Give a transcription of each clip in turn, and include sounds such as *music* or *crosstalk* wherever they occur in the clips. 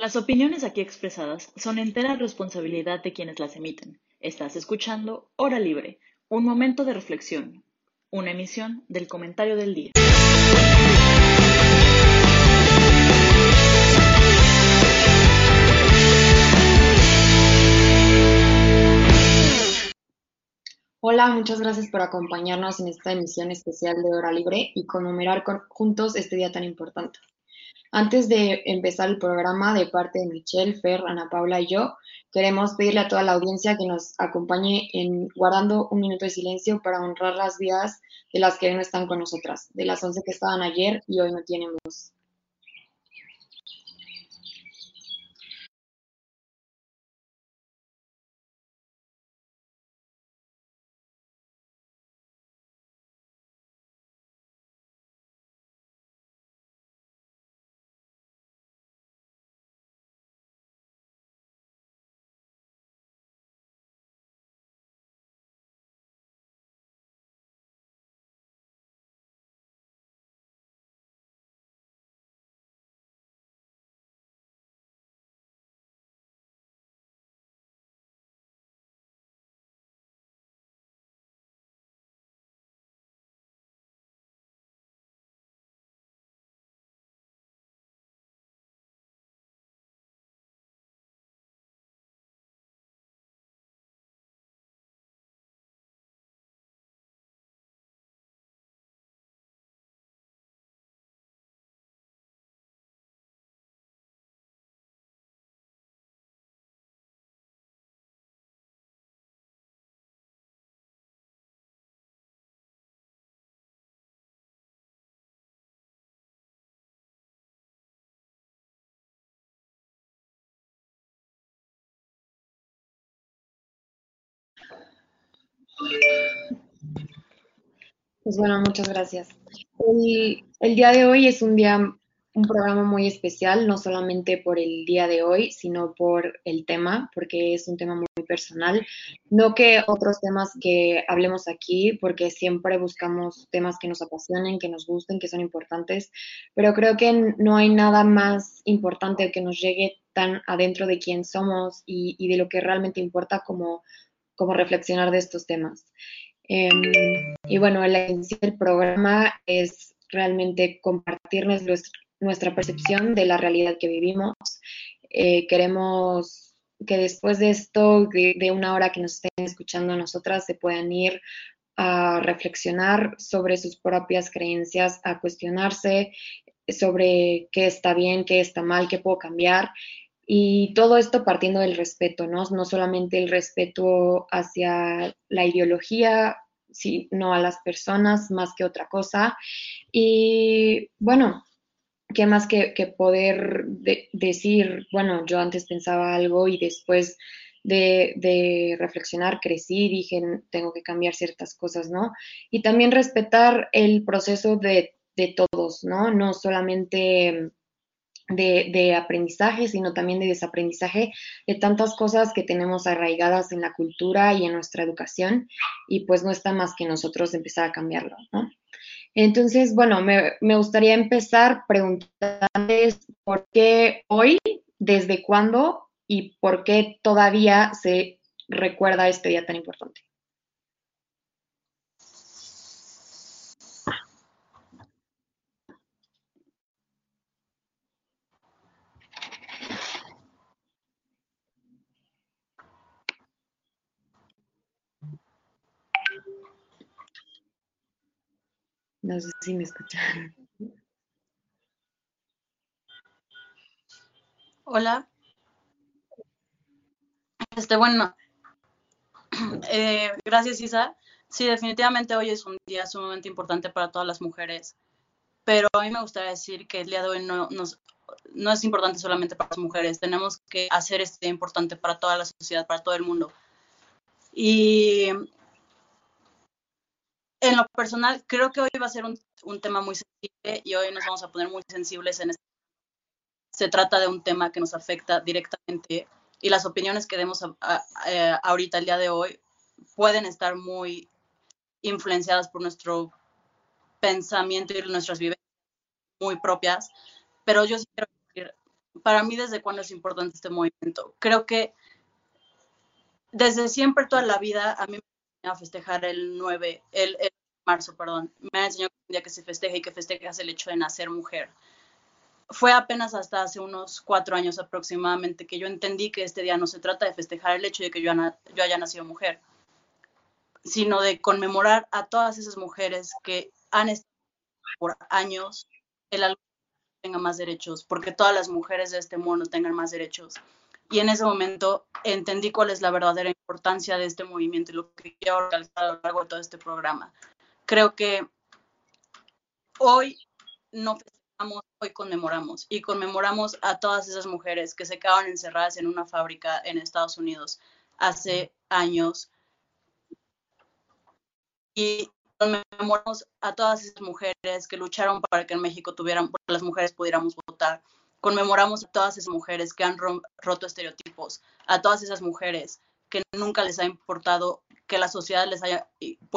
Las opiniones aquí expresadas son entera responsabilidad de quienes las emiten. Estás escuchando Hora Libre, un momento de reflexión, una emisión del comentario del día. Hola, muchas gracias por acompañarnos en esta emisión especial de Hora Libre y conmemorar juntos este día tan importante. Antes de empezar el programa, de parte de Michelle, Fer, Ana Paula y yo, queremos pedirle a toda la audiencia que nos acompañe en guardando un minuto de silencio para honrar las vidas de las que hoy no están con nosotras, de las 11 que estaban ayer y hoy no tienen voz. Pues bueno, muchas gracias. El, el, día de hoy es un día, un programa muy especial, no solamente por el día de hoy, sino por el tema, porque es un tema muy personal. No que otros temas que hablemos aquí, porque siempre buscamos temas que nos apasionen, que nos gusten, que son importantes, pero creo que no hay nada más importante que nos llegue tan adentro de quién somos y, y de lo que realmente importa como, como reflexionar de estos temas. Em, y bueno, la intención del programa es realmente compartirnos nuestra percepción de la realidad que vivimos. Eh, queremos que después de esto, de, una hora que nos estén escuchando a nosotras, se puedan ir a reflexionar sobre sus propias creencias, a cuestionarse sobre qué está bien, qué está mal, qué puedo cambiar. Y todo esto partiendo del respeto, ¿no? No solamente el respeto hacia la ideología sino a las personas más que otra cosa. Y bueno, ¿qué más que, poder decir, bueno, yo antes pensaba algo y después de, reflexionar crecí, dije, tengo que cambiar ciertas cosas, ¿no? Y también respetar el proceso de, de todos, ¿no? No solamente de, aprendizaje, sino también de desaprendizaje de tantas cosas que tenemos arraigadas en la cultura y en nuestra educación y pues no está más que nosotros empezar a cambiarlo. Entonces, bueno, me, me gustaría empezar preguntándoles por qué hoy, desde cuándo y por qué todavía se recuerda este día tan importante. No sé si me escuchan. Hola. Este, bueno, *clears throat* eh, gracias Isa. Sí, definitivamente hoy es un día sumamente importante para todas las mujeres, pero a mí me gustaría decir que el día de hoy no, no es importante solamente para las mujeres, tenemos que hacer este día importante para toda la sociedad, para todo el mundo. Y en lo personal, creo que hoy va a ser un, tema muy sensible y hoy nos vamos a poner muy sensibles en este. Se trata de un tema que nos afecta directamente y las opiniones que demos eh, ahorita, el día de hoy, pueden estar muy influenciadas por nuestro pensamiento y nuestras vivencias muy propias, pero yo sí quiero decir para mí desde cuándo es importante este movimiento. Creo que desde siempre, toda la vida, a mí a festejar el 9, el, el marzo, perdón. Me ha enseñado que un día que se festeje y que festejas el hecho de nacer mujer. Fue apenas hasta hace unos cuatro años aproximadamente que yo entendí que este día no se trata de festejar el hecho de que yo, yo haya nacido mujer, sino de conmemorar a todas esas mujeres que han estado por años el algo tenga más derechos, porque todas las mujeres de este mundo tengan más derechos. Y en ese momento entendí cuál es la verdadera importancia de este movimiento y lo que quiero recalcar a lo largo de todo este programa. Creo que hoy no festejamos, hoy conmemoramos y conmemoramos a todas esas mujeres que se quedaron encerradas en una fábrica en Estados Unidos hace años. Y conmemoramos a todas esas mujeres que lucharon para que en México tuvieran, las mujeres pudiéramos votar. Conmemoramos a todas esas mujeres que han roto estereotipos, a todas esas mujeres que nunca les ha importado que la sociedad les haya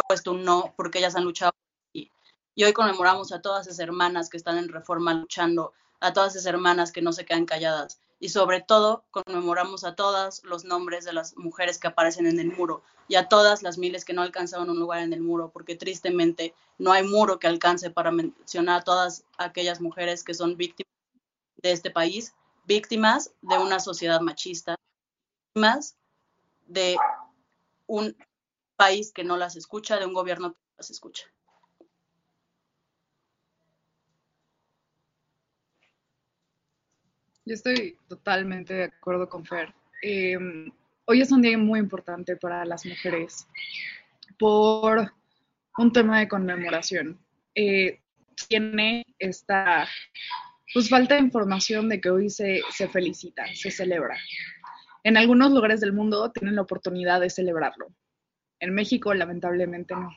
puesto un no porque ellas han luchado. Y, y hoy conmemoramos a todas esas hermanas que están en reforma luchando, a todas esas hermanas que no se quedan calladas y sobre todo conmemoramos a todos los nombres de las mujeres que aparecen en el muro y a todas las miles que no alcanzaron un lugar en el muro, porque tristemente no hay muro que alcance para mencionar a todas aquellas mujeres que son víctimas de este país, víctimas de una sociedad machista, víctimas de un país que no las escucha, de un gobierno que no las escucha. Yo estoy totalmente de acuerdo con Fer. Em, hoy es un día muy importante para las mujeres por un tema de conmemoración. Eh, tiene esta pues falta información de que hoy se, se felicita, se celebra. En algunos lugares del mundo tienen la oportunidad de celebrarlo. En México, lamentablemente, no.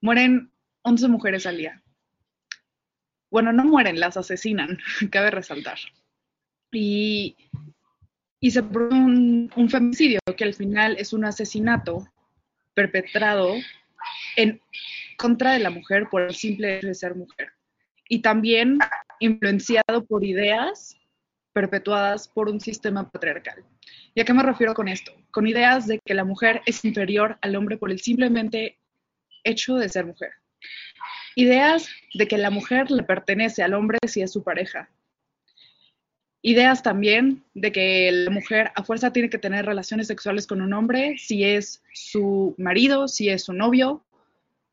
Mueren 11 mujeres al día. Bueno, no mueren, las asesinan, *laughs* cabe resaltar y, se produce un, femicidio, que al final es un asesinato perpetrado en contra de la mujer por el simple hecho de ser mujer. Y también influenciado por ideas perpetuadas por un sistema patriarcal. ¿Y a qué me refiero con esto? Con ideas de que la mujer es inferior al hombre por el simplemente hecho de ser mujer. Ideas de que la mujer le pertenece al hombre si es su pareja, ideas también de que la mujer a fuerza tiene que tener relaciones sexuales con un hombre, si es su marido, si es su novio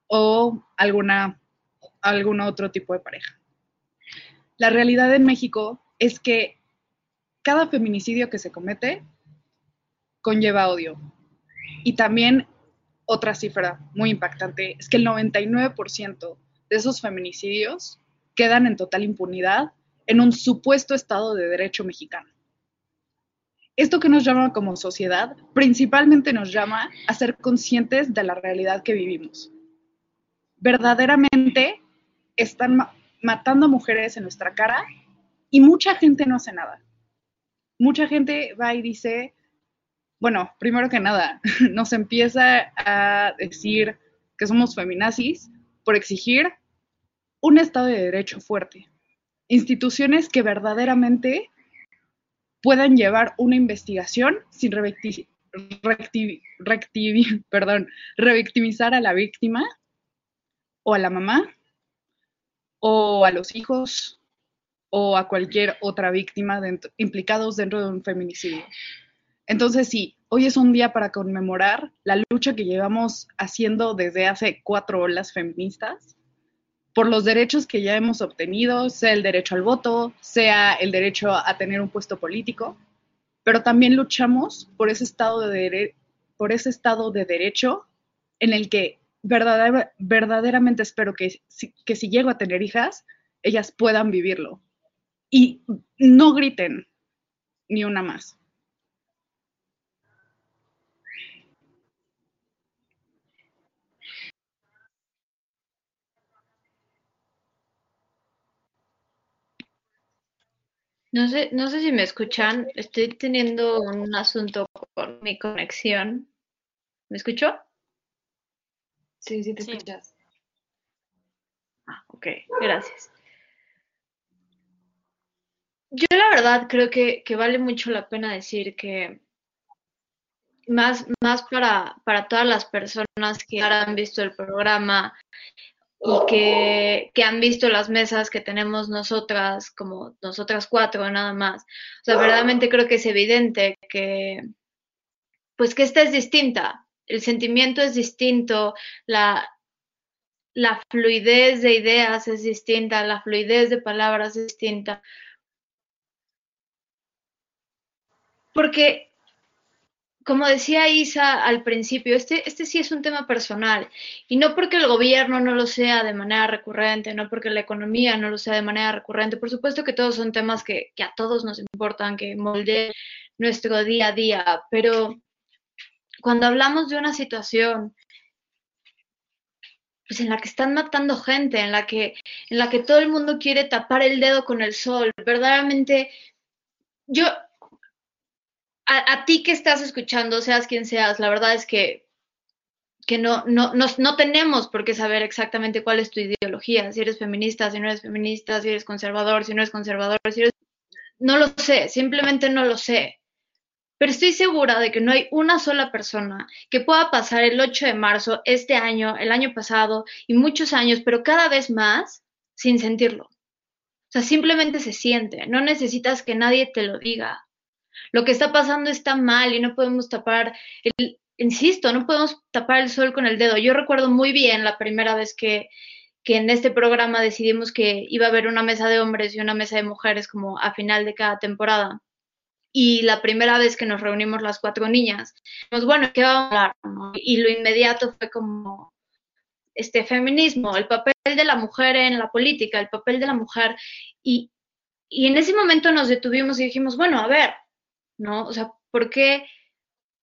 o alguna, algún otro tipo de pareja. La realidad en México es que cada feminicidio que se comete conlleva odio. Y también otra cifra muy impactante es que el 99% de esos feminicidios quedan en total impunidad en un supuesto Estado de Derecho mexicano. Esto que nos llama como sociedad principalmente nos llama a ser conscientes de la realidad que vivimos. Verdaderamente están matando mujeres en nuestra cara y mucha gente no hace nada. Mucha gente va y dice, bueno, primero que nada, *laughs* nos empieza a decir que somos feminazis por exigir un Estado de Derecho fuerte, instituciones que verdaderamente puedan llevar una investigación sin *laughs* perdón, revictimizar a la víctima o a la mamá o a los hijos o a cualquier otra víctima implicados dentro de un feminicidio. Entonces sí, hoy es un día para conmemorar la lucha que llevamos haciendo desde hace cuatro olas feministas por los derechos que ya hemos obtenido, sea el derecho al voto, sea el derecho a tener un puesto político, pero también luchamos por ese estado de, por ese estado de derecho en el que verdaderamente espero que, que si llego a tener hijas, ellas puedan vivirlo. Y no griten ni una más. No sé, no sé si me escuchan. Estoy teniendo un asunto con mi conexión. ¿Me escuchó? Sí, sí te escuchas. Ah, ok, gracias. Yo la verdad creo que, que vale mucho la pena decir que más, más para, para todas las personas que ahora han visto el programa y que, que, han visto las mesas que tenemos nosotras, como nosotras cuatro nada más. O sea, verdaderamente creo que es evidente que, pues que esta es distinta, el sentimiento es distinto, la, fluidez de ideas es distinta, la fluidez de palabras es distinta. Porque como decía Isa al principio, este, este sí es un tema personal y no porque el gobierno no lo sea de manera recurrente, no porque la economía no lo sea de manera recurrente, por supuesto que todos son temas que, a todos nos importan, que moldeen nuestro día a día, pero cuando hablamos de una situación pues en la que están matando gente, en la que, en la que todo el mundo quiere tapar el dedo con el sol, verdaderamente yo a, ti que estás escuchando, seas quien seas, la verdad es que, que no, no, no, no, tenemos por qué saber exactamente cuál es tu ideología, si eres feminista, si no eres feminista, si eres conservador, si no eres conservador, si eres... No lo sé, simplemente no lo sé. Pero estoy segura de que no hay una sola persona que pueda pasar el 8 de marzo, este año, el año pasado y muchos años, pero cada vez más sin sentirlo. O sea, simplemente se siente, no necesitas que nadie te lo diga lo que está pasando está mal y no podemos tapar el, insisto, no podemos tapar el sol con el dedo. Yo recuerdo muy bien la primera vez que, que en este programa decidimos que iba a haber una mesa de hombres y una mesa de mujeres como a final de cada temporada. Y la primera vez que nos reunimos las cuatro niñas, pues bueno, ¿qué vamos a hablar? Y lo inmediato fue como este feminismo, el papel de la mujer en la política, el papel de la mujer. Y, y en ese momento nos detuvimos y dijimos, bueno, a ver, ¿no? O sea, ¿por qué,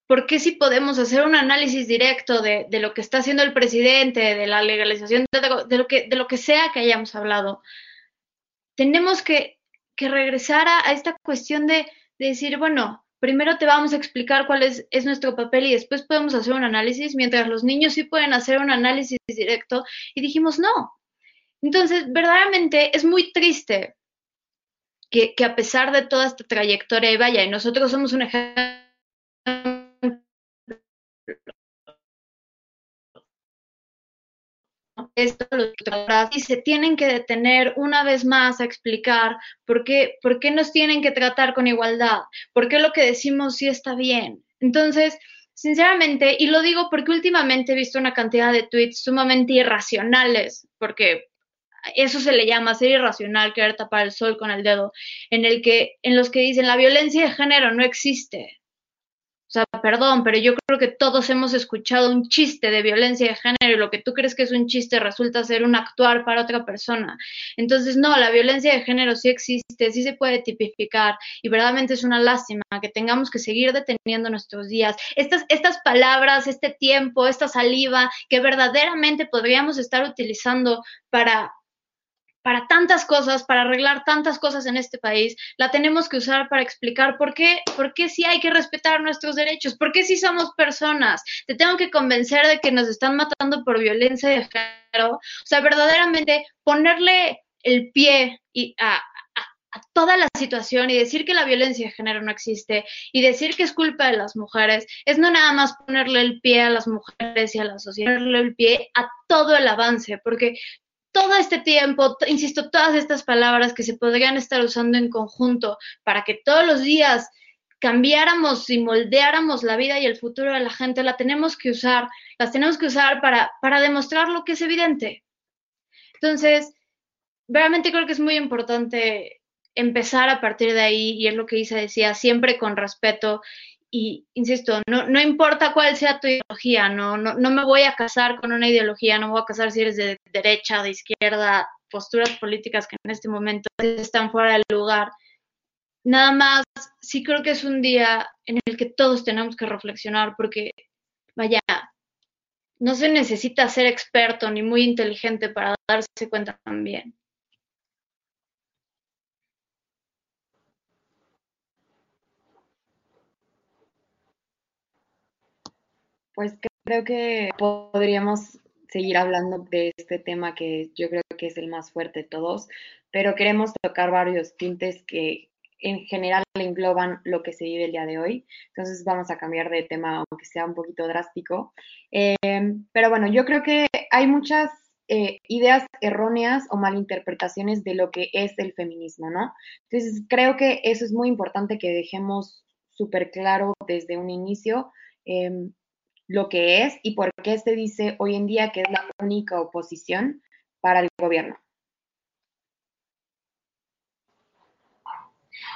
por qué si podemos hacer un análisis directo de, de, lo que está haciendo el presidente, de la legalización, de, de, lo, que, de lo que sea que hayamos hablado? Tenemos que, que regresar a, a, esta cuestión de, decir, bueno, primero te vamos a explicar cuál es, es, nuestro papel y después podemos hacer un análisis, mientras los niños sí pueden hacer un análisis directo. Y dijimos, no. Entonces, verdaderamente es muy triste que, que, a pesar de toda esta trayectoria, y vaya, y nosotros somos un ejemplo esto y se tienen que detener una vez más a explicar por qué, por qué nos tienen que tratar con igualdad, por qué lo que decimos sí está bien. Entonces, sinceramente, y lo digo porque últimamente he visto una cantidad de tweets sumamente irracionales, porque eso se le llama ser irracional, querer tapar el sol con el dedo, en el que, en los que dicen la violencia de género no existe. Sea, perdón, pero yo creo que todos hemos escuchado un chiste de violencia de género y lo que tú crees que es un chiste resulta ser un actuar para otra persona. Entonces, no, la violencia de género sí existe, sí se puede tipificar y verdaderamente es una lástima que tengamos que seguir deteniendo nuestros días. Estas, estas palabras, este tiempo, esta saliva que verdaderamente podríamos estar utilizando para para tantas cosas, para arreglar tantas cosas en este país, la tenemos que usar para explicar por qué, por qué sí hay que respetar nuestros derechos, por qué sí somos personas. Te tengo que convencer de que nos están matando por violencia de género. O sea, verdaderamente ponerle el pie a, a toda la situación y decir que la violencia de género no existe y decir que es culpa de las mujeres es no nada más ponerle el pie a las mujeres y a la sociedad, ponerle el pie a todo el avance, porque todo este tiempo, insisto, todas estas palabras que se podrían estar usando en conjunto para que todos los días cambiáramos y moldeáramos la vida y el futuro de la gente, la tenemos que usar, las tenemos que usar para, para demostrar lo que es evidente. Entonces, realmente creo que es muy importante empezar a partir de ahí, y es lo que Isa decía, siempre con respeto y insisto, no, no, importa cuál sea tu ideología, no, no, no, me voy a casar con una ideología, no me voy a casar si eres de derecha, de izquierda, posturas políticas que en este momento están fuera del lugar. Nada más, sí creo que es un día en el que todos tenemos que reflexionar porque, vaya, no se necesita ser experto ni muy inteligente para darse cuenta también. Pues creo que podríamos seguir hablando de este tema que yo creo que es el más fuerte de todos, pero queremos tocar varios tintes que, en general engloban lo que se vive el día de hoy. Entonces vamos a cambiar de tema, aunque sea un poquito drástico. Eh, pero bueno, yo creo que hay muchas eh, ideas erróneas o malinterpretaciones de lo que es el feminismo, ¿no? Entonces creo que eso es muy importante que dejemos súper claro desde un inicio em, lo que es y por qué se dice hoy en día que es la única oposición para el gobierno.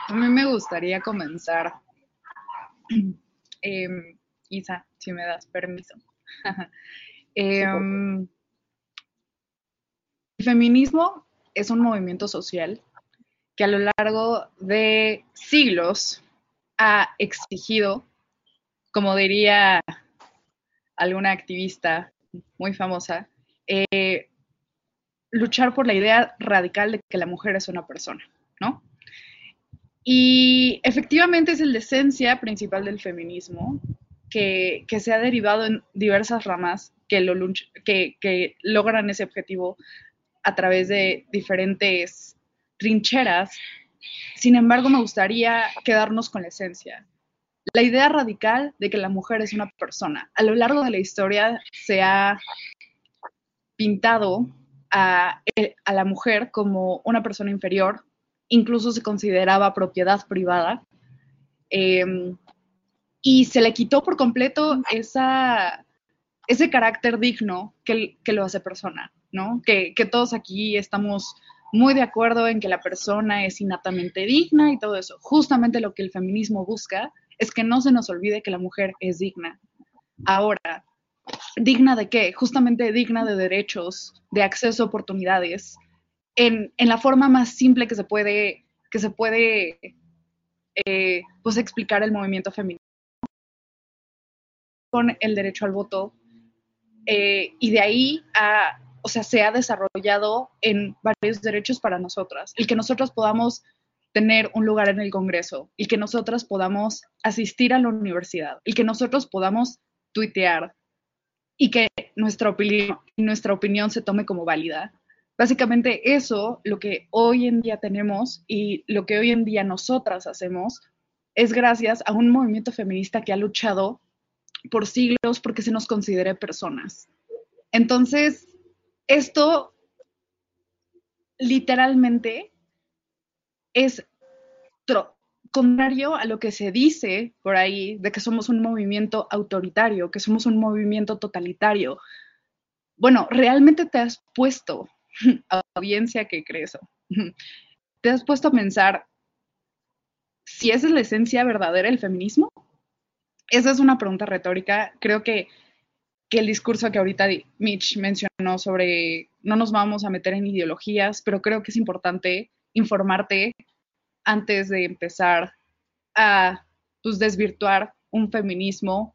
A mí me gustaría comenzar, *clears throat* em, Isa, si me das permiso. *laughs* Em, el feminismo es un movimiento social que a lo largo de siglos ha exigido, como diría alguna activista muy famosa, eh, luchar por la idea radical de que la mujer es una persona, ¿no? Y efectivamente es la esencia principal del feminismo, que, se ha derivado en diversas ramas que, lo, que, que logran ese objetivo a través de diferentes trincheras. Sin embargo, me gustaría quedarnos con la esencia. La idea radical de que la mujer es una persona. A lo largo de la historia se ha pintado a, la mujer como una persona inferior, incluso se consideraba propiedad privada. Em, y se le quitó por completo esa, ese carácter digno que, que lo hace persona, ¿no? Que, que, todos aquí estamos muy de acuerdo en que la persona es innatamente digna y todo eso. Justamente lo que el feminismo busca es que no se nos olvide que la mujer es digna. Ahora, ¿digna de qué? Justamente digna de derechos, de acceso a oportunidades, en, la forma más simple que se puede, que se puede eh, pues explicar el movimiento feminista con el derecho al voto eh, y de ahí o sea, se ha desarrollado en varios derechos para nosotras, el que nosotros podamos tener un lugar en el Congreso, el que nosotras podamos asistir a la universidad, el que nosotros podamos tuitear y que nuestra opinión, nuestra opinión se tome como válida. Básicamente eso, lo que hoy en día tenemos y lo que hoy en día nosotras hacemos, es gracias a un movimiento feminista que ha luchado por siglos porque se nos considere personas. Entonces, esto literalmente es contrario a lo que se dice por ahí de que somos un movimiento autoritario, que somos un movimiento totalitario. Bueno, ¿realmente te has puesto *laughs* audiencia que cree eso. *laughs* ¿Te has puesto a pensar si esa es la esencia verdadera del feminismo? Esa es una pregunta retórica. Creo que, que el discurso que ahorita Mitch mencionó sobre no nos vamos a meter en ideologías, pero creo que es importante informarte antes de empezar a pues, desvirtuar un feminismo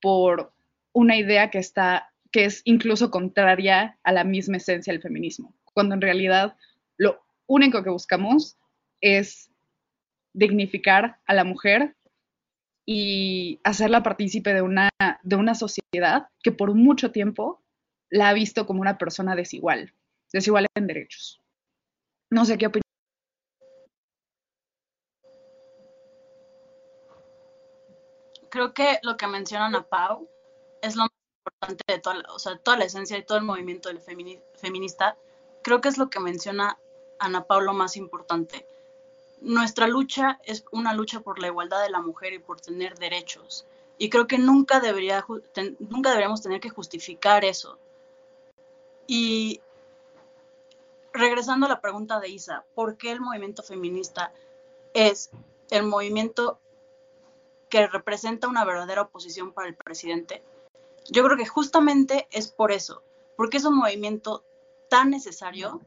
por una idea que está que es incluso contraria a la misma esencia del feminismo, cuando en realidad lo único que buscamos es dignificar a la mujer y hacerla partícipe de una, de una sociedad que por mucho tiempo la ha visto como una persona desigual, desigual en derechos. No sé qué opinas. Creo que lo que mencionan a Pau es lo importante de toda, o sea, toda la esencia y todo el movimiento del feminista, creo que es lo que menciona Ana Pablo más importante. Nuestra lucha es una lucha por la igualdad de la mujer y por tener derechos. Y creo que nunca, debería, nunca deberíamos tener que justificar eso. Y regresando a la pregunta de Isa, ¿por qué el movimiento feminista es el movimiento que representa una verdadera oposición para el presidente? Yo creo que justamente es por eso, porque es un movimiento tan necesario,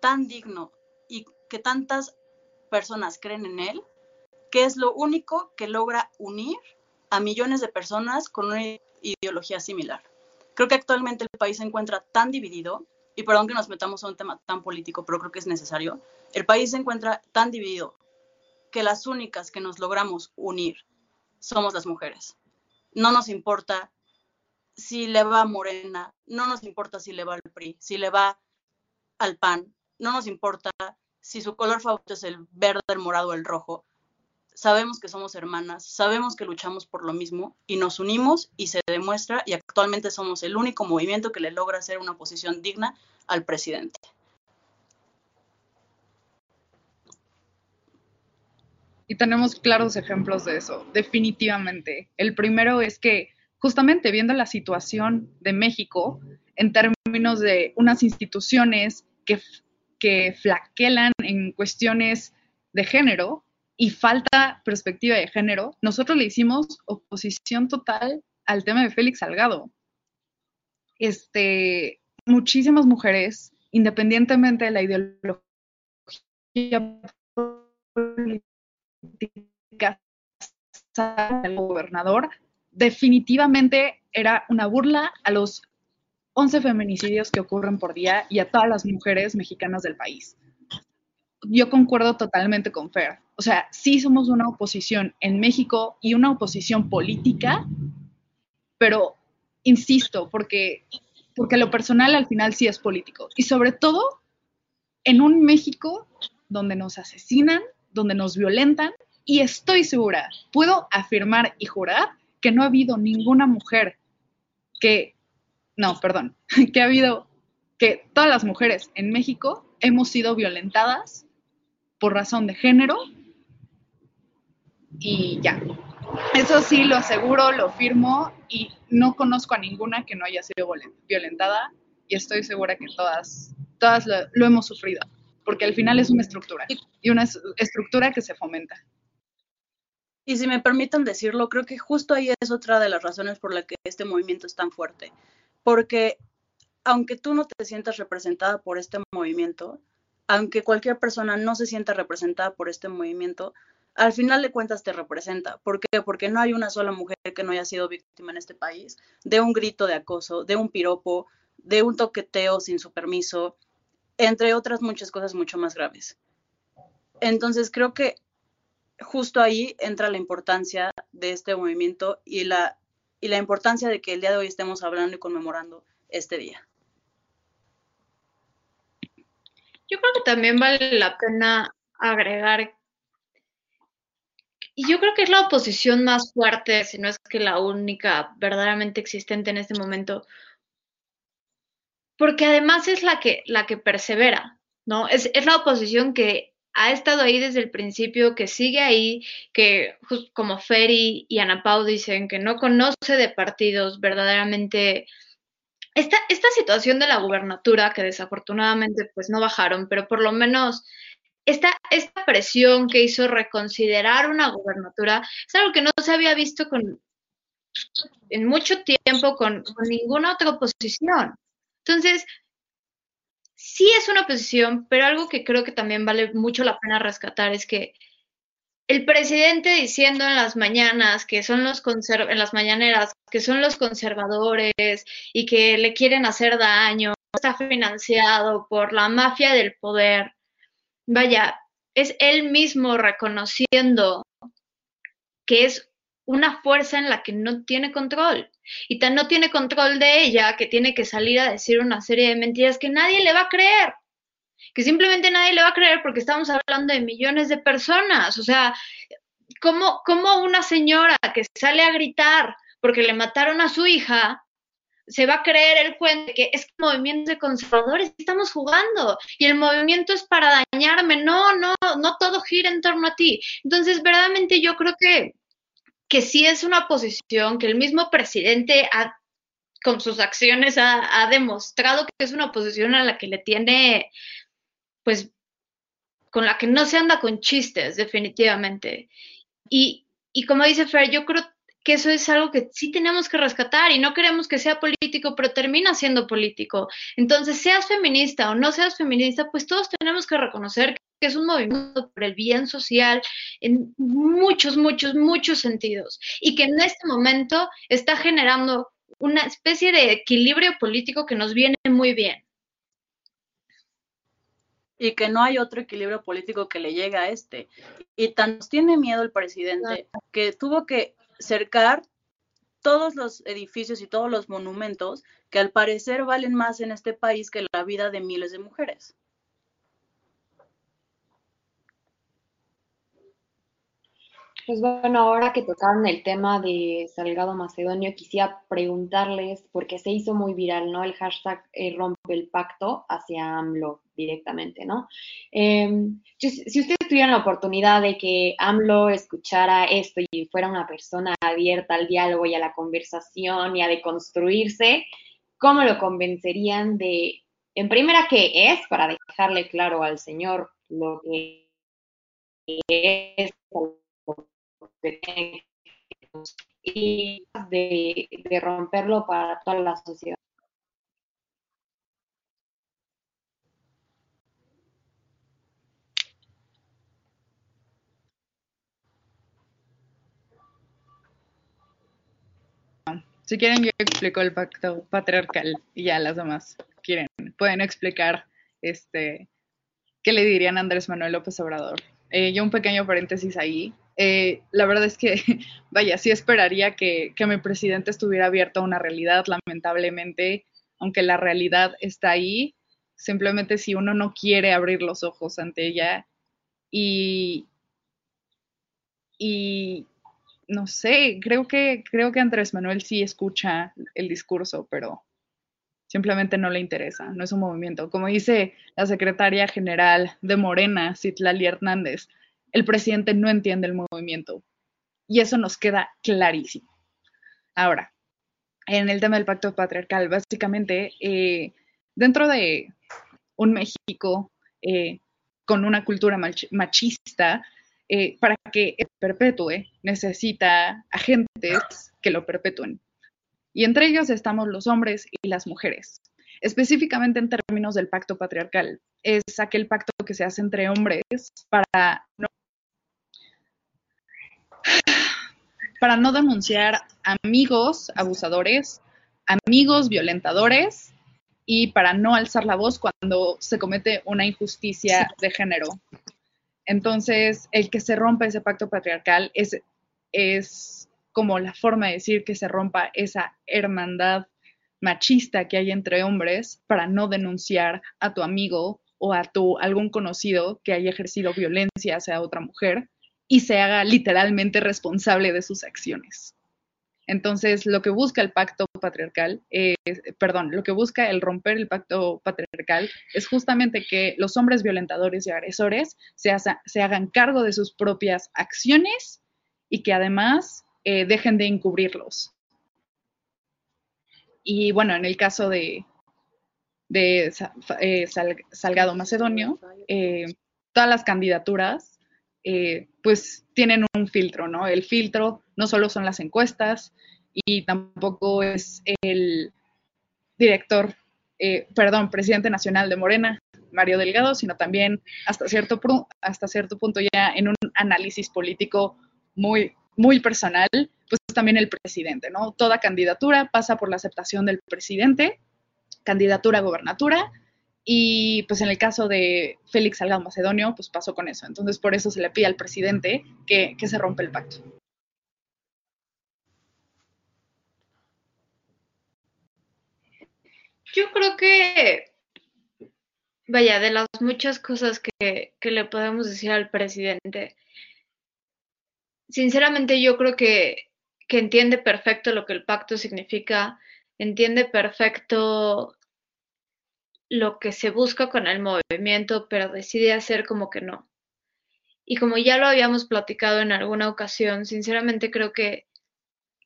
tan digno y que tantas personas creen en él, que es lo único que logra unir a millones de personas con una ideología similar. Creo que actualmente el país se encuentra tan dividido, y perdón que nos metamos a un tema tan político, pero creo que es necesario, el país se encuentra tan dividido que las únicas que nos logramos unir somos las mujeres. No nos importa si le va a Morena, no nos importa si le va al PRI, si le va al PAN, no nos importa si su color favorito es el verde, el morado o el rojo, sabemos que somos hermanas, sabemos que luchamos por lo mismo y nos unimos y se demuestra y actualmente somos el único movimiento que le logra hacer una posición digna al presidente. Y tenemos claros ejemplos de eso, definitivamente. El primero es que justamente viendo la situación de México en términos de unas instituciones que que flaquelan en cuestiones de género y falta perspectiva de género, nosotros le hicimos oposición total al tema de Félix Salgado. Este, muchísimas mujeres, independientemente de la ideología política del gobernador, definitivamente era una burla a los 11 feminicidios que ocurren por día y a todas las mujeres mexicanas del país. Yo concuerdo totalmente con Fer. O sea, sí somos una oposición en México y una oposición política, pero insisto, porque, porque lo personal al final sí es político. Y sobre todo en un México donde nos asesinan, donde nos violentan, y estoy segura, puedo afirmar y jurar que no ha habido ninguna mujer que no, perdón, *laughs* que ha habido, que todas las mujeres en México hemos sido violentadas por razón de género y ya. Eso sí, lo aseguro, lo firmo y no conozco a ninguna que no haya sido violentada y estoy segura que todas, todas lo, hemos sufrido, porque al final es una estructura y una estructura que se fomenta. Y si me permiten decirlo, creo que justo ahí es otra de las razones por la que este movimiento es tan fuerte porque aunque tú no te sientas representada por este movimiento, aunque cualquier persona no se sienta representada por este movimiento, al final de cuentas te representa. ¿Por qué? Porque no hay una sola mujer que no haya sido víctima en este país de un grito de acoso, de un piropo, de un toqueteo sin su permiso, entre otras muchas cosas mucho más graves. Entonces creo que justo ahí entra la importancia de este movimiento y la y la importancia de que el día de hoy estemos hablando y conmemorando este día. Yo creo que también vale la pena agregar, y yo creo que es la oposición más fuerte, si no es que la única verdaderamente existente en este momento, porque además es la que, la que persevera, ¿no? Es, es la oposición que ha estado ahí desde el principio, que sigue ahí, que como Ferry y Ana Pau dicen que no conoce de partidos verdaderamente. Esta, esta situación de la gubernatura, que desafortunadamente pues no bajaron, pero por lo menos esta, esta presión que hizo reconsiderar una gubernatura es algo que no se había visto con, en mucho tiempo con, con ninguna otra oposición. Entonces, sí es una oposición, pero algo que creo que también vale mucho la pena rescatar es que el presidente diciendo en las mañanas que son los en las mañaneras que son los conservadores y que le quieren hacer daño, está financiado por la mafia del poder. Vaya, es él mismo reconociendo que es una fuerza en la que no tiene control. Y tan no tiene control de ella que tiene que salir a decir una serie de mentiras que nadie le va a creer. Que simplemente nadie le va a creer porque estamos hablando de millones de personas. O sea, ¿cómo, cómo una señora que sale a gritar porque le mataron a su hija se va a creer el cuento de que es que movimientos de conservadores estamos jugando y el movimiento es para dañarme. No, no, no todo gira en torno a ti. Entonces, verdaderamente yo creo que que sí es una posición que el mismo presidente con sus acciones ha, demostrado que es una posición a la que le tiene, pues, con la que no se anda con chistes, definitivamente. Y, y como dice Fer, yo creo que eso es algo que sí tenemos que rescatar y no queremos que sea político, pero termina siendo político. Entonces, seas feminista o no seas feminista, pues todos tenemos que reconocer que es un movimiento por el bien social en muchos, muchos, muchos sentidos y que en este momento está generando una especie de equilibrio político que nos viene muy bien. Y que no hay otro equilibrio político que le llegue a este. Y tan tiene miedo el presidente que tuvo que cercar todos los edificios y todos los monumentos que al parecer valen más en este país que la vida de miles de mujeres. Pues bueno, ahora que tocaron el tema de Salgado Macedonio, quisiera preguntarles, porque se hizo muy viral, ¿no? El hashtag eh, rompe el pacto hacia AMLO directamente, ¿no? Em, si ustedes tuvieran la oportunidad de que AMLO escuchara esto y fuera una persona abierta al diálogo y a la conversación y a deconstruirse, ¿cómo lo convencerían de, en primera, qué es, para dejarle claro al señor lo que es y de, de romperlo para toda la sociedad. Si quieren, yo explico el pacto patriarcal y ya las demás quieren, pueden explicar este qué le dirían a Andrés Manuel López Obrador. Eh, yo un pequeño paréntesis ahí. Eh, la verdad es que, *laughs* vaya, sí esperaría que, que mi presidente estuviera abierto a una realidad, lamentablemente, aunque la realidad está ahí, simplemente si uno no quiere abrir los ojos ante ella y, y no sé, creo que, creo que Andrés Manuel sí escucha el discurso, pero simplemente no le interesa, no es un movimiento. Como dice la secretaria general de Morena, Citlali Hernández, el presidente no entiende el movimiento. Y eso nos queda clarísimo. Ahora, en el tema del pacto patriarcal, básicamente, eh, dentro de un México eh, con una cultura machista, eh, para que perpetúe, necesita agentes que lo perpetúen. Y entre ellos estamos los hombres y las mujeres. Específicamente en términos del pacto patriarcal, es aquel pacto que se hace entre hombres para para no denunciar amigos abusadores, amigos violentadores y para no alzar la voz cuando se comete una injusticia de género. Entonces, el que se rompa ese pacto patriarcal es, es como la forma de decir que se rompa esa hermandad machista que hay entre hombres para no denunciar a tu amigo o a tu algún conocido que haya ejercido violencia hacia otra mujer y se haga literalmente responsable de sus acciones. Entonces, lo que busca el pacto patriarcal, perdón, lo que busca el romper el pacto patriarcal es justamente que los hombres violentadores y agresores se, hagan cargo de sus propias acciones y que además eh, dejen de encubrirlos. Y bueno, en el caso de, de eh, Salgado Macedonio, eh, todas las candidaturas eh, pues tienen un filtro, ¿no? El filtro no solo son las encuestas y tampoco es el director, eh, perdón, presidente nacional de Morena, Mario Delgado, sino también hasta cierto, hasta cierto punto ya en un análisis político muy, muy personal, pues también el presidente, ¿no? Toda candidatura pasa por la aceptación del presidente, candidatura a gobernatura, y pues en el caso de Félix Salgado Macedonio, pues pasó con eso. Entonces por eso se le pide al presidente que, se rompe el pacto. Yo creo que, vaya, de las muchas cosas que, que le podemos decir al presidente, sinceramente yo creo que, que entiende perfecto lo que el pacto significa, entiende perfecto lo que se busca con el movimiento, pero decide hacer como que no. Y como ya lo habíamos platicado en alguna ocasión, sinceramente creo que,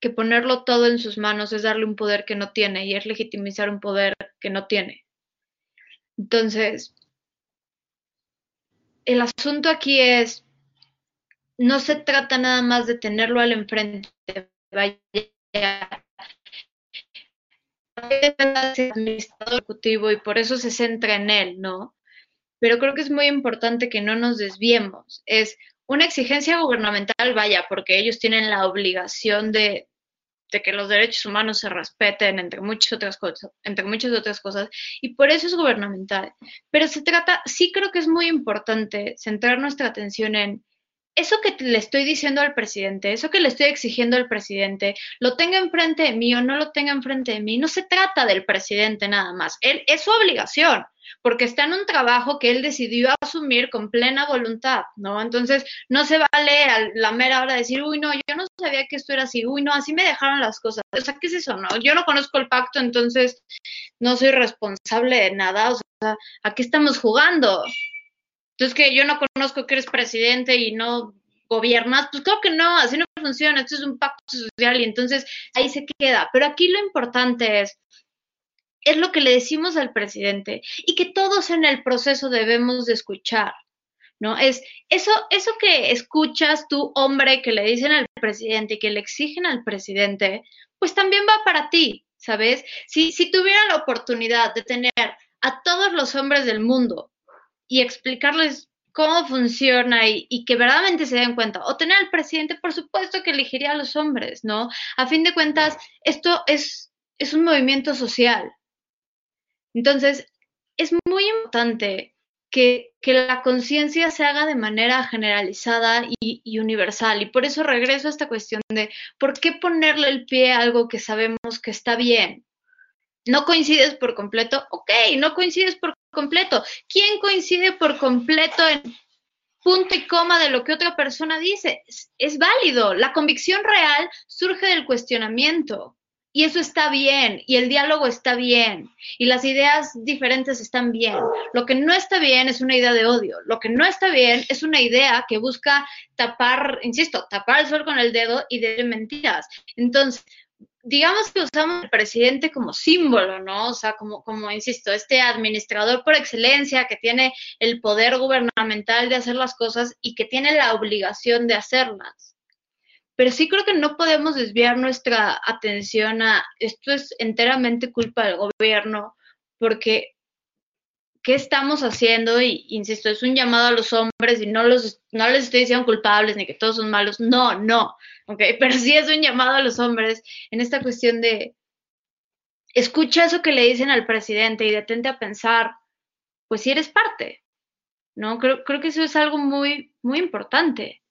que ponerlo todo en sus manos es darle un poder que no tiene y es legitimizar un poder que no tiene. Entonces, el asunto aquí es, no se trata nada más de tenerlo al enfrente, vaya administrador ejecutivo y por eso se centra en él, ¿no? Pero creo que es muy importante que no nos desviemos. Es una exigencia gubernamental, vaya, porque ellos tienen la obligación de, de que los derechos humanos se respeten, entre muchas otras cosas, entre muchas otras cosas, y por eso es gubernamental. Pero se trata, sí creo que es muy importante centrar nuestra atención en eso que le estoy diciendo al presidente, eso que le estoy exigiendo al presidente, lo tenga enfrente de mí o no lo tenga enfrente de mí, no se trata del presidente nada más. Él, es su obligación, porque está en un trabajo que él decidió asumir con plena voluntad, ¿no? Entonces, no se vale a la mera hora decir, uy, no, yo no sabía que esto era así, uy, no, así me dejaron las cosas. O sea, ¿qué es eso, no? Yo no conozco el pacto, entonces no soy responsable de nada. O sea, ¿a qué estamos jugando? Entonces, que yo no conozco que eres presidente y no gobiernas, pues creo que no, así no funciona, esto es un pacto social y entonces ahí se queda. Pero aquí lo importante es, es lo que le decimos al presidente y que todos en el proceso debemos de escuchar, ¿no? Es eso, eso que escuchas tú, hombre, que le dicen al presidente y que le exigen al presidente, pues también va para ti, ¿sabes? Si, si tuviera la oportunidad de tener a todos los hombres del mundo y explicarles cómo funciona y, que verdaderamente se den cuenta. O tener al presidente, por supuesto que elegiría a los hombres, ¿no? A fin de cuentas, esto es, es un movimiento social. Entonces, es muy importante que, que la conciencia se haga de manera generalizada y, universal. Y por eso regreso a esta cuestión de por qué ponerle el pie a algo que sabemos que está bien. No coincides por completo, ok, no coincides por completo. ¿Quién coincide por completo en punto y coma de lo que otra persona dice? Es, válido. La convicción real surge del cuestionamiento. Y eso está bien, y el diálogo está bien, y las ideas diferentes están bien. Lo que no está bien es una idea de odio. Lo que no está bien es una idea que busca tapar, insisto, tapar el sol con el dedo y de mentiras. Entonces, digamos que usamos al presidente como símbolo, ¿no? O sea, como, como, insisto, este administrador por excelencia que tiene el poder gubernamental de hacer las cosas y que tiene la obligación de hacerlas. Pero sí creo que no podemos desviar nuestra atención a esto es enteramente culpa del gobierno, porque ¿qué estamos haciendo? Y insisto, es un llamado a los hombres y no, los, no les estoy diciendo culpables ni que todos son malos, no, no, ¿ok? *laughs* Pero sí es un llamado a los hombres en esta cuestión de escucha eso que le dicen al presidente y detente a pensar, pues si eres parte, ¿no? Creo, creo que eso es algo muy, muy importante.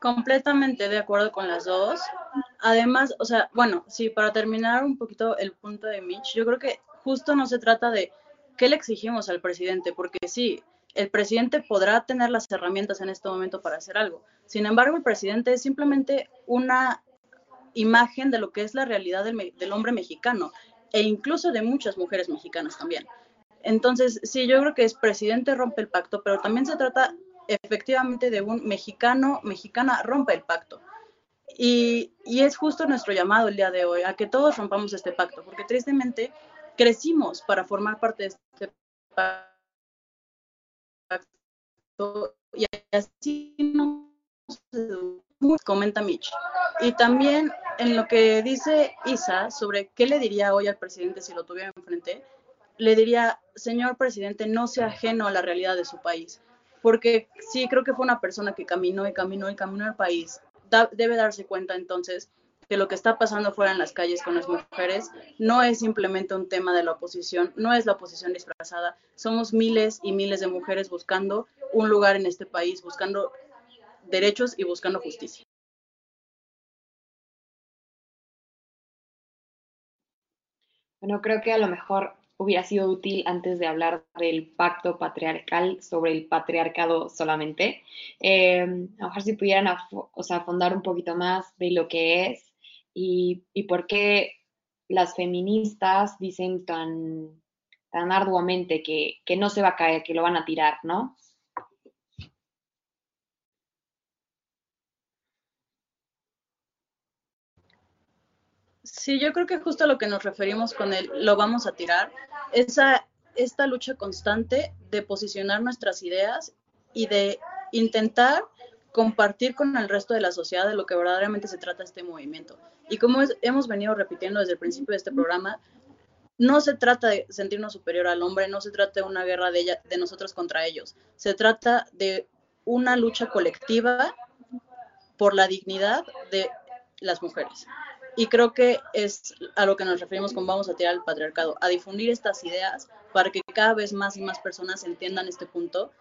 Completamente de acuerdo con las dos. Además, o sea, bueno, sí, para terminar un poquito el punto de Mitch, yo creo que justo no se trata de qué le exigimos al presidente, porque sí, el presidente podrá tener las herramientas en este momento para hacer algo. Sin embargo, el presidente es simplemente una imagen de lo que es la realidad del, hombre mexicano e incluso de muchas mujeres mexicanas también. Entonces, sí, yo creo que es presidente rompe el pacto, pero también se trata efectivamente de un mexicano, mexicana rompe el pacto. Y, y, es justo nuestro llamado el día de hoy, a que todos rompamos este pacto, porque tristemente crecimos para formar parte de este pacto y así nos comenta Mitch. Y también en lo que dice Isa sobre qué le diría hoy al presidente si lo tuviera enfrente, le diría, señor presidente, no sea ajeno a la realidad de su país, porque sí creo que fue una persona que caminó y caminó y caminó el país. debe darse cuenta entonces que lo que está pasando fuera en las calles con las mujeres no es simplemente un tema de la oposición, no es la oposición disfrazada, somos miles y miles de mujeres buscando un lugar en este país, buscando derechos y buscando justicia. Bueno, creo que a lo mejor hubiera sido útil antes de hablar del pacto patriarcal sobre el patriarcado solamente. Eh, a lo mejor si pudieran o sea, afondar un poquito más de lo que es y, por qué las feministas dicen tan, tan arduamente que, que no se va a caer, que lo van a tirar, ¿no? Sí, yo creo que justo a lo que nos referimos con el lo vamos a tirar, esa, esta lucha constante de posicionar nuestras ideas y de intentar compartir con el resto de la sociedad de lo que verdaderamente se trata este movimiento. Y como hemos venido repitiendo desde el principio de este programa, no se trata de sentirnos superior al hombre, no se trata de una guerra de, ella, de nosotros contra ellos, se trata de una lucha colectiva por la dignidad de las mujeres. Y creo que es a lo que nos referimos con vamos a tirar al patriarcado, a difundir estas ideas para que cada vez más y más personas entiendan este punto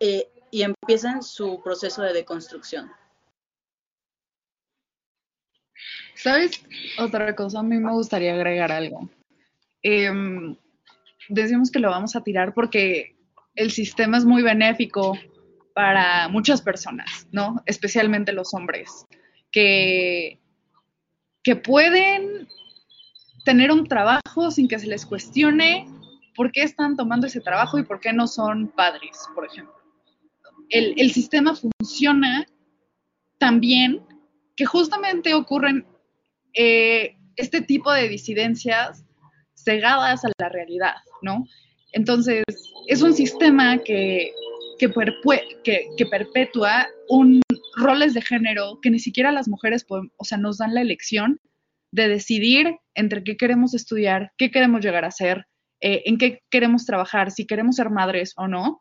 eh, y empiecen su proceso de deconstrucción. ¿Sabes? Otra cosa, a mí me gustaría agregar algo. Em, decimos que lo vamos a tirar porque el sistema es muy benéfico para muchas personas, ¿no? Especialmente los hombres, que, que pueden tener un trabajo sin que se les cuestione por qué están tomando ese trabajo y por qué no son padres, por ejemplo. El, el sistema funciona tan bien que justamente ocurren eh, este tipo de disidencias cegadas a la realidad, ¿no? Entonces, es un sistema que, que, que, perpetúa un roles de género que ni siquiera las mujeres, o sea, nos dan la elección de decidir entre qué queremos estudiar, qué queremos llegar a ser, eh, en qué queremos trabajar, si queremos ser madres o no,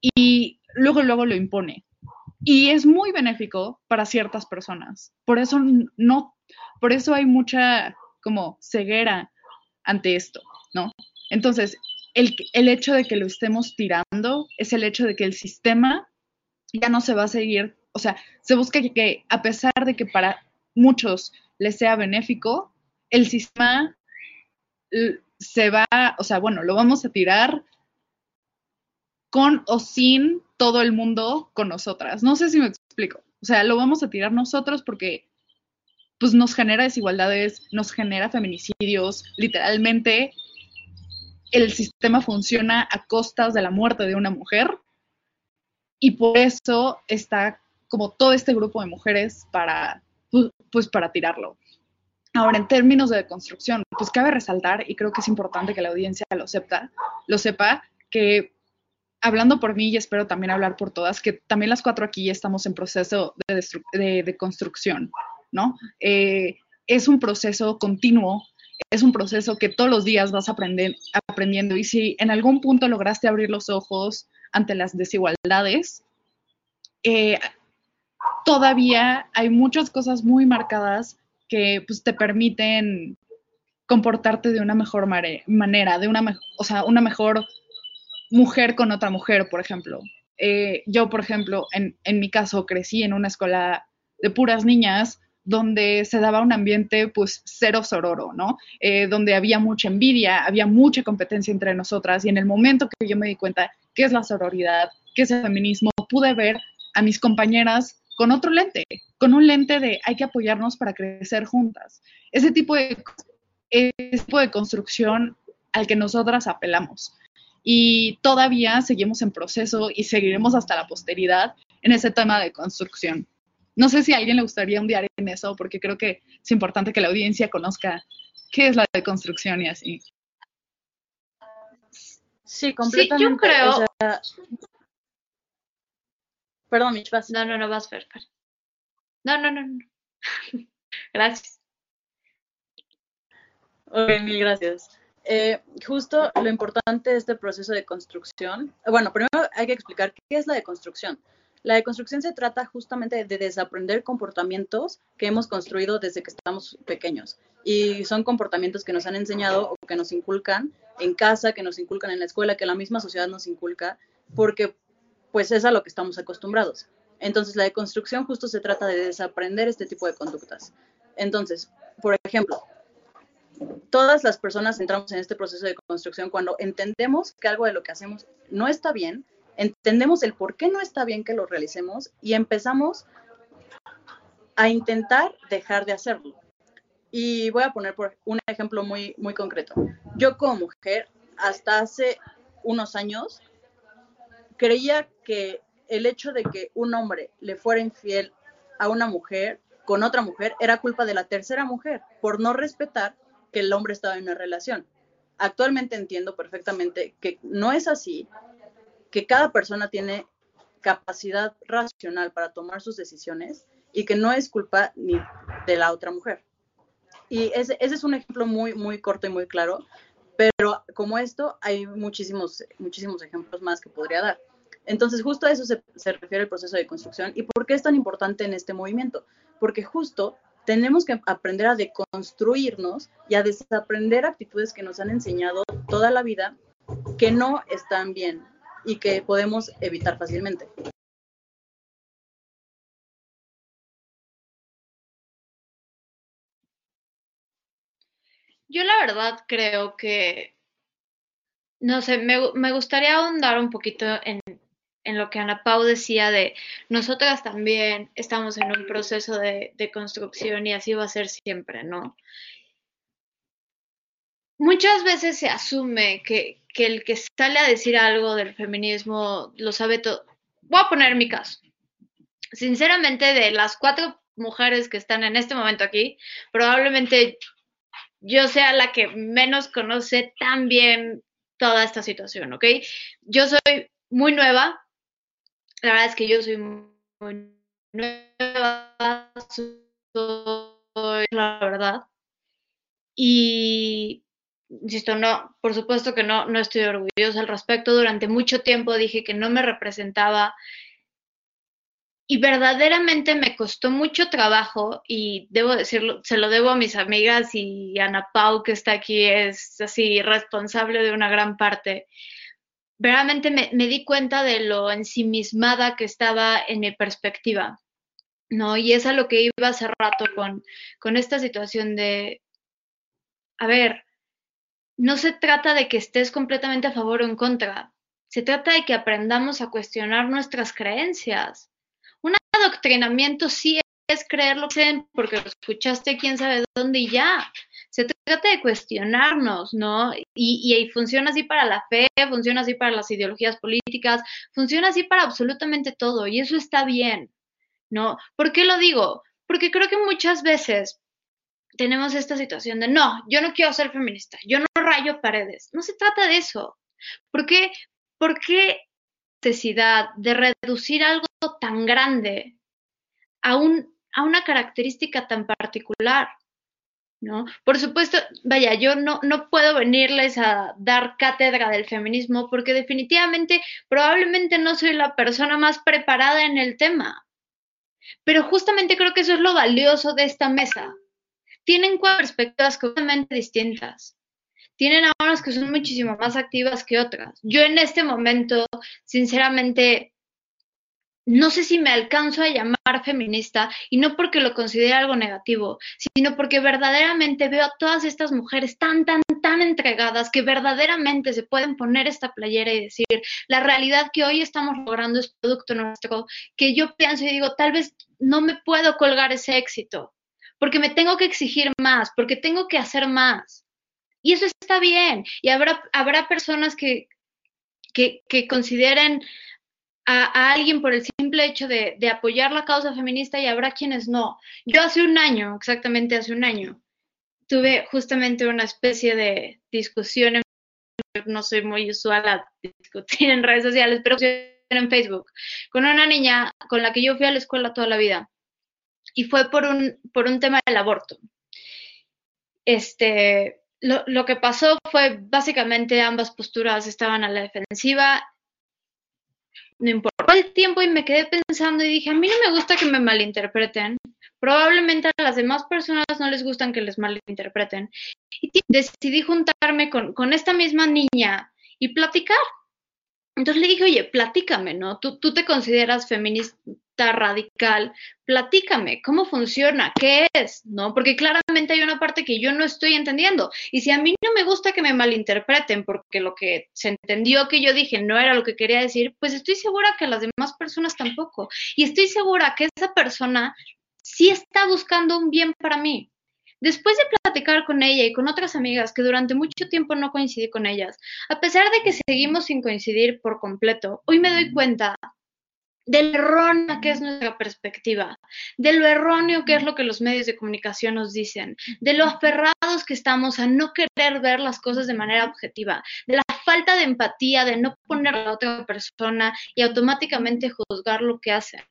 y luego, luego lo impone. Y es muy benéfico para ciertas personas. Por eso no por eso hay mucha como ceguera ante esto, ¿no? Entonces, el, el hecho de que lo estemos tirando es el hecho de que el sistema ya no se va a seguir, o sea, se busca que, a pesar de que para muchos les sea benéfico, el sistema se va, o sea, bueno, lo vamos a tirar con o sin todo el mundo con nosotras. No sé si me explico. O sea, lo vamos a tirar nosotros porque pues nos genera desigualdades, nos genera feminicidios, literalmente el sistema funciona a costas de la muerte de una mujer y por eso está como todo este grupo de mujeres para, pues, para tirarlo. Ahora, en términos de construcción, pues cabe resaltar, y creo que es importante que la audiencia lo sepa, lo sepa, que hablando por mí y espero también hablar por todas, que también las cuatro aquí estamos en proceso de, de, construcción. ¿no? Eh, es un proceso continuo, es un proceso que todos los días vas aprendiendo y si en algún punto lograste abrir los ojos ante las desigualdades, eh, todavía hay muchas cosas muy marcadas que pues, te permiten comportarte de una mejor manera, de una, o sea, una mejor mujer con otra mujer, por ejemplo. Eh, yo, por ejemplo, en, en, mi caso, crecí en una escuela de puras niñas donde se daba un ambiente pues cero sororo, ¿no? Eh, donde había mucha envidia, había mucha competencia entre nosotras y en el momento que yo me di cuenta qué es la sororidad, qué es el feminismo, pude ver a mis compañeras con otro lente, con un lente de hay que apoyarnos para crecer juntas. Ese tipo de, ese tipo de construcción al que nosotras apelamos. Y todavía seguimos en proceso y seguiremos hasta la posteridad en ese tema de construcción. No sé si a alguien le gustaría un diario en eso, porque creo que es importante que la audiencia conozca qué es la deconstrucción y así. Sí, completamente. Sí, yo creo. Perdón, Mitch, vas. No, no, no, vas, Fer. No, no, no, no. *laughs* gracias. Ok, mil gracias. Eh, justo lo importante de este proceso de construcción, bueno, primero hay que explicar qué es la deconstrucción. La deconstrucción se trata justamente de desaprender comportamientos que hemos construido desde que estamos pequeños. Y son comportamientos que nos han enseñado o que nos inculcan en casa, que nos inculcan en la escuela, que la misma sociedad nos inculca, porque pues es a lo que estamos acostumbrados. Entonces la deconstrucción justo se trata de desaprender este tipo de conductas. Entonces, por ejemplo, todas las personas entramos en este proceso de construcción cuando entendemos que algo de lo que hacemos no está bien, entendemos el por qué no está bien que lo realicemos y empezamos a intentar dejar de hacerlo. Y voy a poner un ejemplo muy, muy concreto. Yo como mujer, hasta hace unos años, creía que el hecho de que un hombre le fuera infiel a una mujer con otra mujer era culpa de la tercera mujer por no respetar que el hombre estaba en una relación. Actualmente entiendo perfectamente que no es así que cada persona tiene capacidad racional para tomar sus decisiones y que no es culpa ni de la otra mujer. Y ese, es un ejemplo muy, muy corto y muy claro, pero como esto hay muchísimos, muchísimos ejemplos más que podría dar. Entonces, justo a eso se, se, refiere el proceso de construcción. ¿Y por qué es tan importante en este movimiento? Porque justo tenemos que aprender a deconstruirnos y a desaprender actitudes que nos han enseñado toda la vida que no están bien y que podemos evitar fácilmente. Yo la verdad creo que, no sé, me, me gustaría ahondar un poquito en, en lo que Ana Pau decía de nosotras también estamos en un proceso de, construcción y así va a ser siempre, ¿no? Muchas veces se asume que, que el que sale a decir algo del feminismo lo sabe todo. Voy a poner mi caso. Sinceramente, de las cuatro mujeres que están en este momento aquí, probablemente yo sea la que menos conoce tan bien toda esta situación, ¿ok? Yo soy muy nueva, la verdad es que yo soy muy nueva, soy la verdad. Y insisto, no, por supuesto que no, no estoy orgullosa al respecto. Durante mucho tiempo dije que no me representaba y verdaderamente me costó mucho trabajo y debo decirlo, se lo debo a mis amigas y Ana Pau que está aquí es así responsable de una gran parte. Verdaderamente me, di cuenta de lo ensimismada que estaba en mi perspectiva, ¿no? Y es a lo que iba hace rato con, con esta situación de, a ver, no se trata de que estés completamente a favor o en contra, se trata de que aprendamos a cuestionar nuestras creencias. Un adoctrinamiento sí es creer lo que porque lo escuchaste quién sabe dónde y ya. Se trata de cuestionarnos, ¿no? Y, y, funciona así para la fe, funciona así para las ideologías políticas, funciona así para absolutamente todo y eso está bien, ¿no? ¿Por qué lo digo? Porque creo que muchas veces tenemos esta situación de, no, yo no quiero ser feminista, yo no rayo paredes. No se trata de eso. ¿Por qué, por qué necesidad de reducir algo tan grande a, un, a una característica tan particular? ¿No? Por supuesto, vaya, yo no, no puedo venirles a dar cátedra del feminismo porque definitivamente probablemente no soy la persona más preparada en el tema. Pero justamente creo que eso es lo valioso de esta mesa, tienen cuatro perspectivas completamente distintas. Tienen a unas que son muchísimo más activas que otras. Yo en este momento, sinceramente, no sé si me alcanzo a llamar feminista y no porque lo considere algo negativo, sino porque verdaderamente veo a todas estas mujeres tan, tan, tan entregadas que verdaderamente se pueden poner esta playera y decir, la realidad que hoy estamos logrando es producto nuestro, que yo pienso y digo, tal vez no me puedo colgar ese éxito, porque me tengo que exigir más, porque tengo que hacer más. Y eso está bien. Y habrá, habrá personas que, que, que consideren a, alguien por el simple hecho de, apoyar la causa feminista y habrá quienes no. Yo hace un año, exactamente hace un año, tuve justamente una especie de discusión, en, no soy muy usual discutir en redes sociales, pero en Facebook, con una niña con la que yo fui a la escuela toda la vida y fue por un, por un tema del aborto. Este, lo, lo que pasó fue básicamente ambas posturas estaban a la defensiva. No importó el tiempo y me quedé pensando y dije, a mí no me gusta que me malinterpreten. Probablemente a las demás personas no les gustan que les malinterpreten. Y decidí juntarme con, con esta misma niña y platicar. Entonces le dije, oye, platícame, ¿no? Tú, tú te consideras feminista radical, platícame, ¿cómo funciona? ¿Qué es? ¿No? Porque claramente hay una parte que yo no estoy entendiendo. Y si a mí no me gusta que me malinterpreten porque lo que se entendió que yo dije no era lo que quería decir, pues estoy segura que las demás personas tampoco. Y estoy segura que esa persona sí está buscando un bien para mí. Después de platicar con ella y con otras amigas que durante mucho tiempo no coincidí con ellas, a pesar de que seguimos sin coincidir por completo, hoy me doy cuenta de lo que es nuestra perspectiva, de lo erróneo que es lo que los medios de comunicación nos dicen, de lo aferrados que estamos a no querer ver las cosas de manera objetiva, de la falta de empatía, de no poner a otra persona y automáticamente juzgar lo que hacen.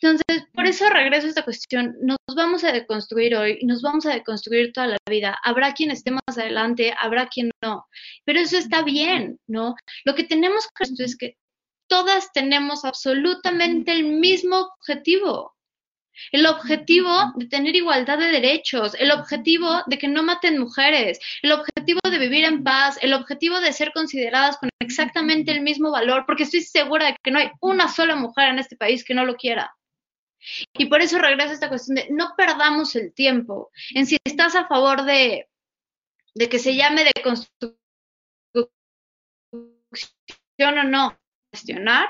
Entonces, por eso regreso a esta cuestión. Nos vamos a deconstruir hoy nos vamos a deconstruir toda la vida. Habrá quien esté más adelante, habrá quien no. Pero eso está bien, ¿no? Lo que tenemos que es que todas tenemos absolutamente el mismo objetivo. el objetivo de tener igualdad de derechos, el objetivo de que no maten mujeres, el objetivo de vivir en paz, el objetivo de ser consideradas con exactamente el mismo valor, porque estoy segura de que no hay una sola mujer en este país que no lo quiera. Y por eso regreso a esta cuestión de no perdamos el tiempo en si estás a favor de, de que se llame de construcción o no, cuestionar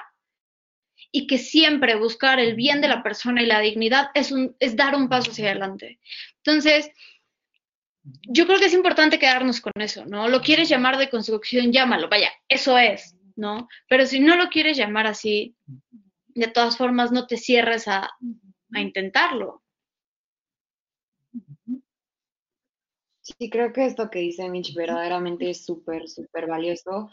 y que siempre buscar el bien de la persona y la dignidad es, un, es dar un paso hacia adelante. Entonces, yo creo que es importante quedarnos con eso, ¿no? Lo quieres llamar de construcción, llámalo, vaya, eso es, ¿no? Pero si no lo quieres llamar así, de todas formas no te cierres a, a intentarlo. Sí, creo que esto que dice Mitch verdaderamente es súper, súper valioso.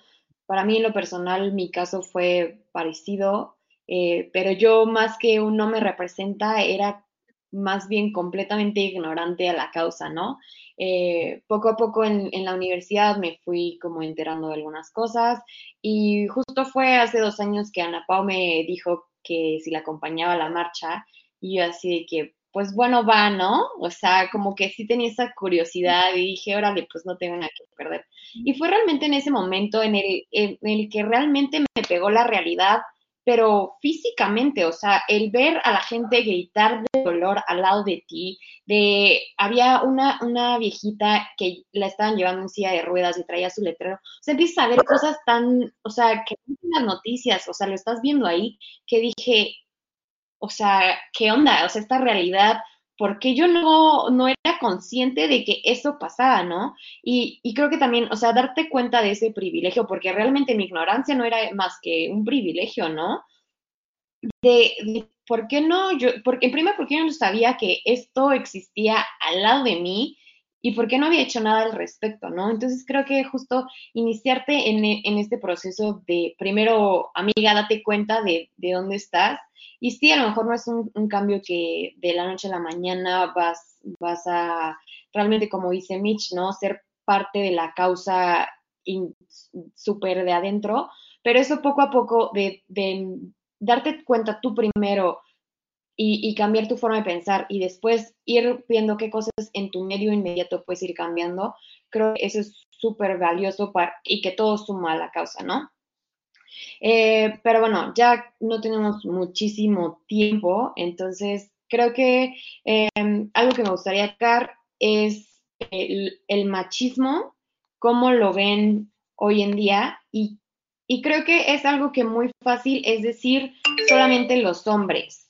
Para mí, en lo personal, mi caso fue parecido. Eh, pero yo más que un no me representa, era más bien completamente ignorante a la causa, ¿no? Eh, poco a poco en, en, la universidad me fui como enterando de algunas cosas y justo fue hace dos años que Ana Pau me dijo que si la acompañaba a la marcha y yo así de que, pues bueno, va, ¿no? O sea, como que sí tenía esa curiosidad y dije, órale, pues no tengo nada que perder. Y fue realmente en ese momento en el, en el que realmente me pegó la realidad pero físicamente, o sea, el ver a la gente gritar de dolor al lado de ti, de, había una, una viejita que la estaban llevando en silla de ruedas y traía su letrero, o sea, empiezas a ver cosas tan, o sea, que en las noticias, o sea, lo estás viendo ahí, que dije, o sea, ¿qué onda? O sea, esta realidad porque yo no, no era consciente de que eso pasaba, ¿no? Y, y, creo que también, o sea, darte cuenta de ese privilegio, porque realmente mi ignorancia no era más que un privilegio, ¿no? De, ¿por qué no? Yo, porque en primer, porque yo no sabía que esto existía al lado de mí y por qué no había hecho nada al respecto, ¿no? Entonces creo que justo iniciarte en, en este proceso de, primero, amiga, date cuenta de, de dónde estás y sí, a lo mejor no es un, cambio que de la noche a la mañana vas, vas a, realmente como dice Mitch, ¿no? Ser parte de la causa súper de adentro, pero eso poco a poco de, de darte cuenta tú primero y, cambiar tu forma de pensar y después ir viendo qué cosas en tu medio inmediato puedes ir cambiando, creo que eso es súper valioso para, y que todo suma a la causa, ¿no? Eh, pero bueno, ya no tenemos muchísimo tiempo, entonces creo que em, algo que me gustaría tocar es el, machismo, cómo lo ven hoy en día y, y creo que es algo que muy fácil es decir solamente los hombres,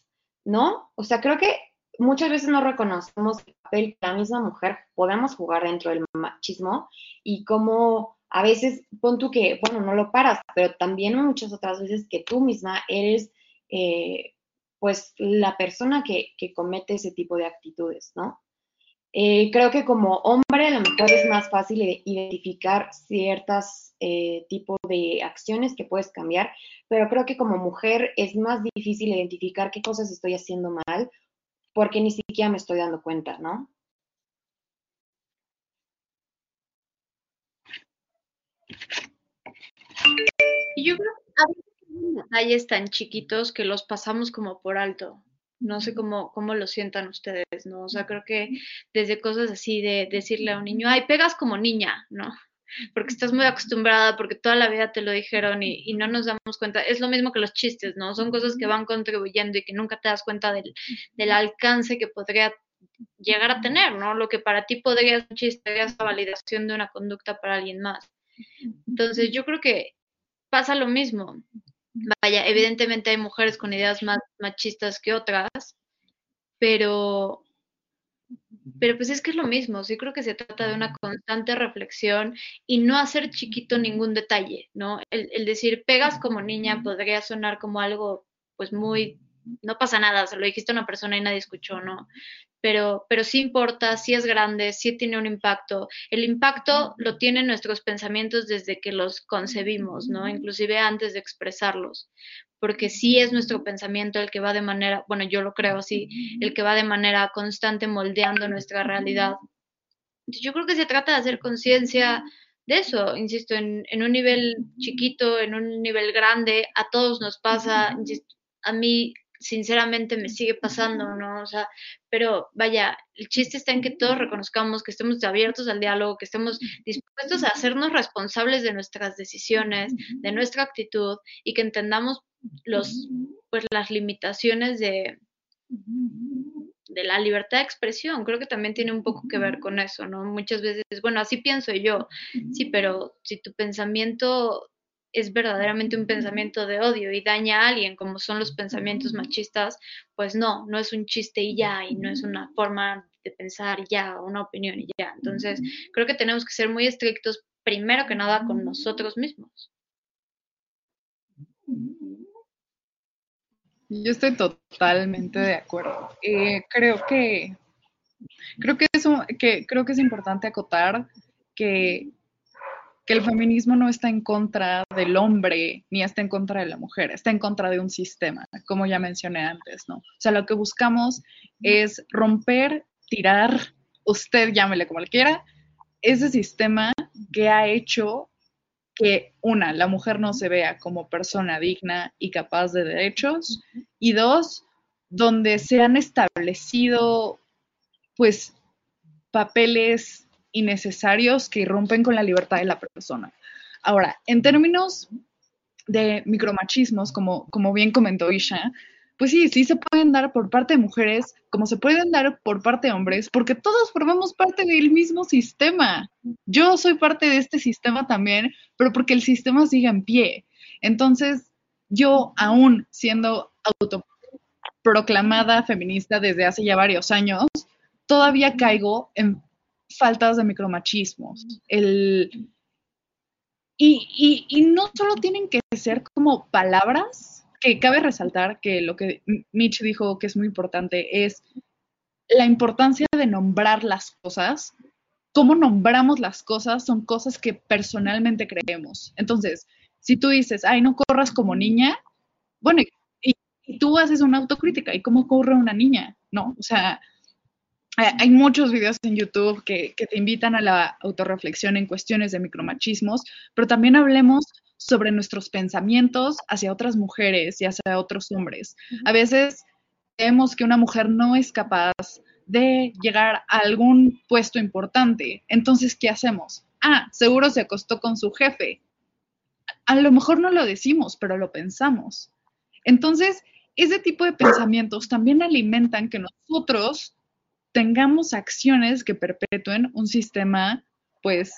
¿no? O sea, creo que muchas veces no reconocemos el papel que la misma mujer podemos jugar dentro del machismo y cómo a veces pon tú que, bueno, no lo paras, pero también muchas otras veces que tú misma eres, eh, pues, la persona que, que, comete ese tipo de actitudes, ¿no? Eh, creo que como hombre a lo mejor es más fácil identificar ciertas eh, tipos de acciones que puedes cambiar, pero creo que como mujer es más difícil identificar qué cosas estoy haciendo mal porque ni siquiera me estoy dando cuenta, ¿no? Yo creo que detalles tan chiquitos que los pasamos como por alto. No sé cómo, cómo lo sientan ustedes, ¿no? O sea, creo que desde cosas así de decirle a un niño, ay, pegas como niña, ¿no? Porque estás muy acostumbrada, porque toda la vida te lo dijeron y, y no nos damos cuenta. Es lo mismo que los chistes, ¿no? Son cosas que van contribuyendo y que nunca te das cuenta del, del alcance que podría llegar a tener, ¿no? Lo que para ti podría ser un chiste, es la validación de una conducta para alguien más. Entonces, yo creo que pasa lo mismo. Vaya, evidentemente hay mujeres con ideas más machistas que otras, pero, pero pues es que es lo mismo. Sí creo que se trata de una constante reflexión y no hacer chiquito ningún detalle, ¿no? El, el decir pegas como niña podría sonar como algo pues muy no pasa nada, se lo dijiste a una persona y nadie escuchó, ¿no? Pero, pero sí importa, sí es grande, sí tiene un impacto. El impacto lo tienen nuestros pensamientos desde que los concebimos, ¿no? Inclusive antes de expresarlos, porque sí es nuestro pensamiento el que va de manera, bueno, yo lo creo así, el que va de manera constante moldeando nuestra realidad. Yo creo que se trata de hacer conciencia de eso, insisto, en, en un nivel chiquito, en un nivel grande, a todos nos pasa, insisto, a mí sinceramente me sigue pasando, ¿no? O sea, pero vaya, el chiste está en que todos reconozcamos que estemos abiertos al diálogo, que estemos dispuestos a hacernos responsables de nuestras decisiones, de nuestra actitud y que entendamos los, pues, las limitaciones de, de la libertad de expresión. Creo que también tiene un poco que ver con eso, ¿no? Muchas veces, bueno, así pienso yo, sí, pero si tu pensamiento es verdaderamente un pensamiento de odio y daña a alguien, como son los pensamientos machistas, pues no, no es un chiste y ya, y no es una forma de pensar ya, una opinión y ya. Entonces, creo que tenemos que ser muy estrictos, primero que nada, con nosotros mismos. Yo estoy totalmente de acuerdo. Eh, creo que creo que eso, que creo que es importante acotar que que el feminismo no está en contra del hombre ni está en contra de la mujer, está en contra de un sistema, como ya mencioné antes, ¿no? O sea, lo que buscamos es romper, tirar, usted llámele como le quiera, ese sistema que ha hecho que, una, la mujer no se vea como persona digna y capaz de derechos, y dos, donde se han establecido, pues, papeles innecesarios que irrumpen con la libertad de la persona. Ahora, en términos de micromachismos, como, como bien comentó Isha, pues sí, sí se pueden dar por parte de mujeres, como se pueden dar por parte de hombres, porque todos formamos parte del mismo sistema. Yo soy parte de este sistema también, pero porque el sistema sigue en pie. Entonces, yo aún siendo autoproclamada feminista desde hace ya varios años, todavía caigo en faltas de micromachismos. El, y, y, no solo tienen que ser como palabras, que cabe resaltar que lo que Mitch dijo que es muy importante es la importancia de nombrar las cosas. Cómo nombramos las cosas son cosas que personalmente creemos. Entonces, si tú dices, ay, no corras como niña, bueno, y, tú haces una autocrítica, ¿y cómo corre una niña? ¿No? O sea, hay muchos videos en YouTube que, te invitan a la autorreflexión en cuestiones de micromachismos, pero también hablemos sobre nuestros pensamientos hacia otras mujeres y hacia otros hombres. A veces vemos que una mujer no es capaz de llegar a algún puesto importante. Entonces, ¿qué hacemos? Ah, seguro se acostó con su jefe. A lo mejor no lo decimos, pero lo pensamos. Entonces, ese tipo de pensamientos también alimentan que nosotros tengamos acciones que perpetúen un sistema, pues,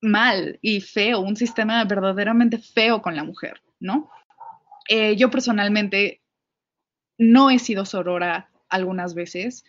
mal y feo, un sistema verdaderamente feo con la mujer, ¿no? Eh, yo personalmente no he sido sorora algunas veces,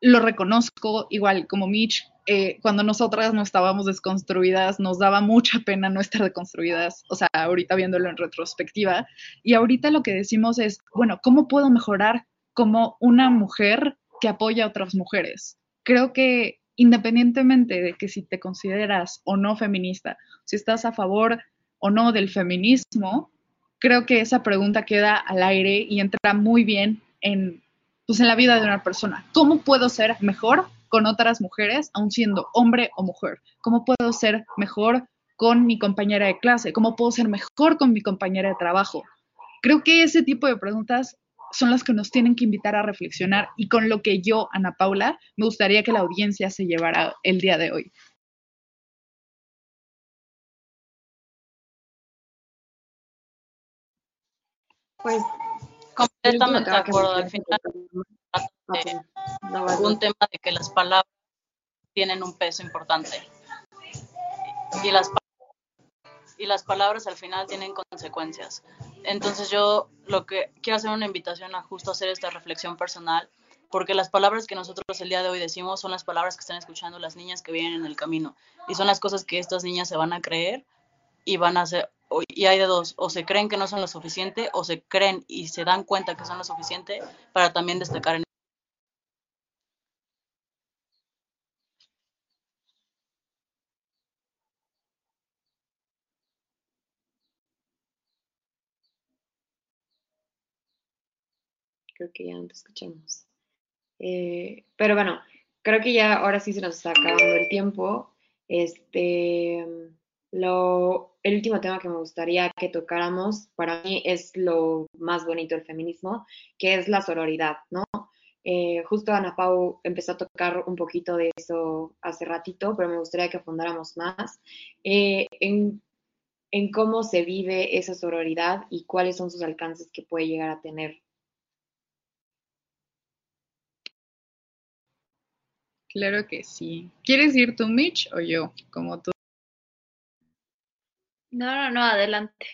lo reconozco, igual como Mitch, eh, cuando nosotras no estábamos desconstruidas, nos daba mucha pena no estar deconstruidas, o sea, ahorita viéndolo en retrospectiva, y ahorita lo que decimos es, bueno, ¿cómo puedo mejorar como una mujer que apoya a otras mujeres. Creo que independientemente de que si te consideras o no feminista, si estás a favor o no del feminismo, creo que esa pregunta queda al aire y entra muy bien en, pues, en la vida de una persona. ¿Cómo puedo ser mejor con otras mujeres, aun siendo hombre o mujer? ¿Cómo puedo ser mejor con mi compañera de clase? ¿Cómo puedo ser mejor con mi compañera de trabajo? Creo que ese tipo de preguntas son las que nos tienen que invitar a reflexionar y con lo que yo, Ana Paula, me gustaría que la audiencia se llevara el día de hoy. Pues completamente de acuerdo. Al final, un tema de que las palabras tienen un peso importante y las y las palabras al final tienen consecuencias. Entonces yo lo que quiero hacer una invitación a justo hacer esta reflexión personal, porque las palabras que nosotros el día de hoy decimos son las palabras que están escuchando las niñas que vienen en el camino. Y son las cosas que estas niñas se van a creer y van a hacer y hay de dos, o se creen que no son lo suficiente o se creen y se dan cuenta que son lo suficiente para también destacar en que ya no te escuchamos. Eh, pero bueno, creo que ya ahora sí se nos está acabando el tiempo. Este, lo el último tema que me gustaría que tocáramos, para mí es lo más bonito del feminismo, que es la sororidad, ¿no? Eh, justo Ana Pau empezó a tocar un poquito de eso hace ratito, pero me gustaría que fundáramos más eh, en, en cómo se vive esa sororidad y cuáles son sus alcances que puede llegar a tener. Claro que sí. ¿Quieres ir tú, Mitch, o yo? Como tú. No, no, no, adelante.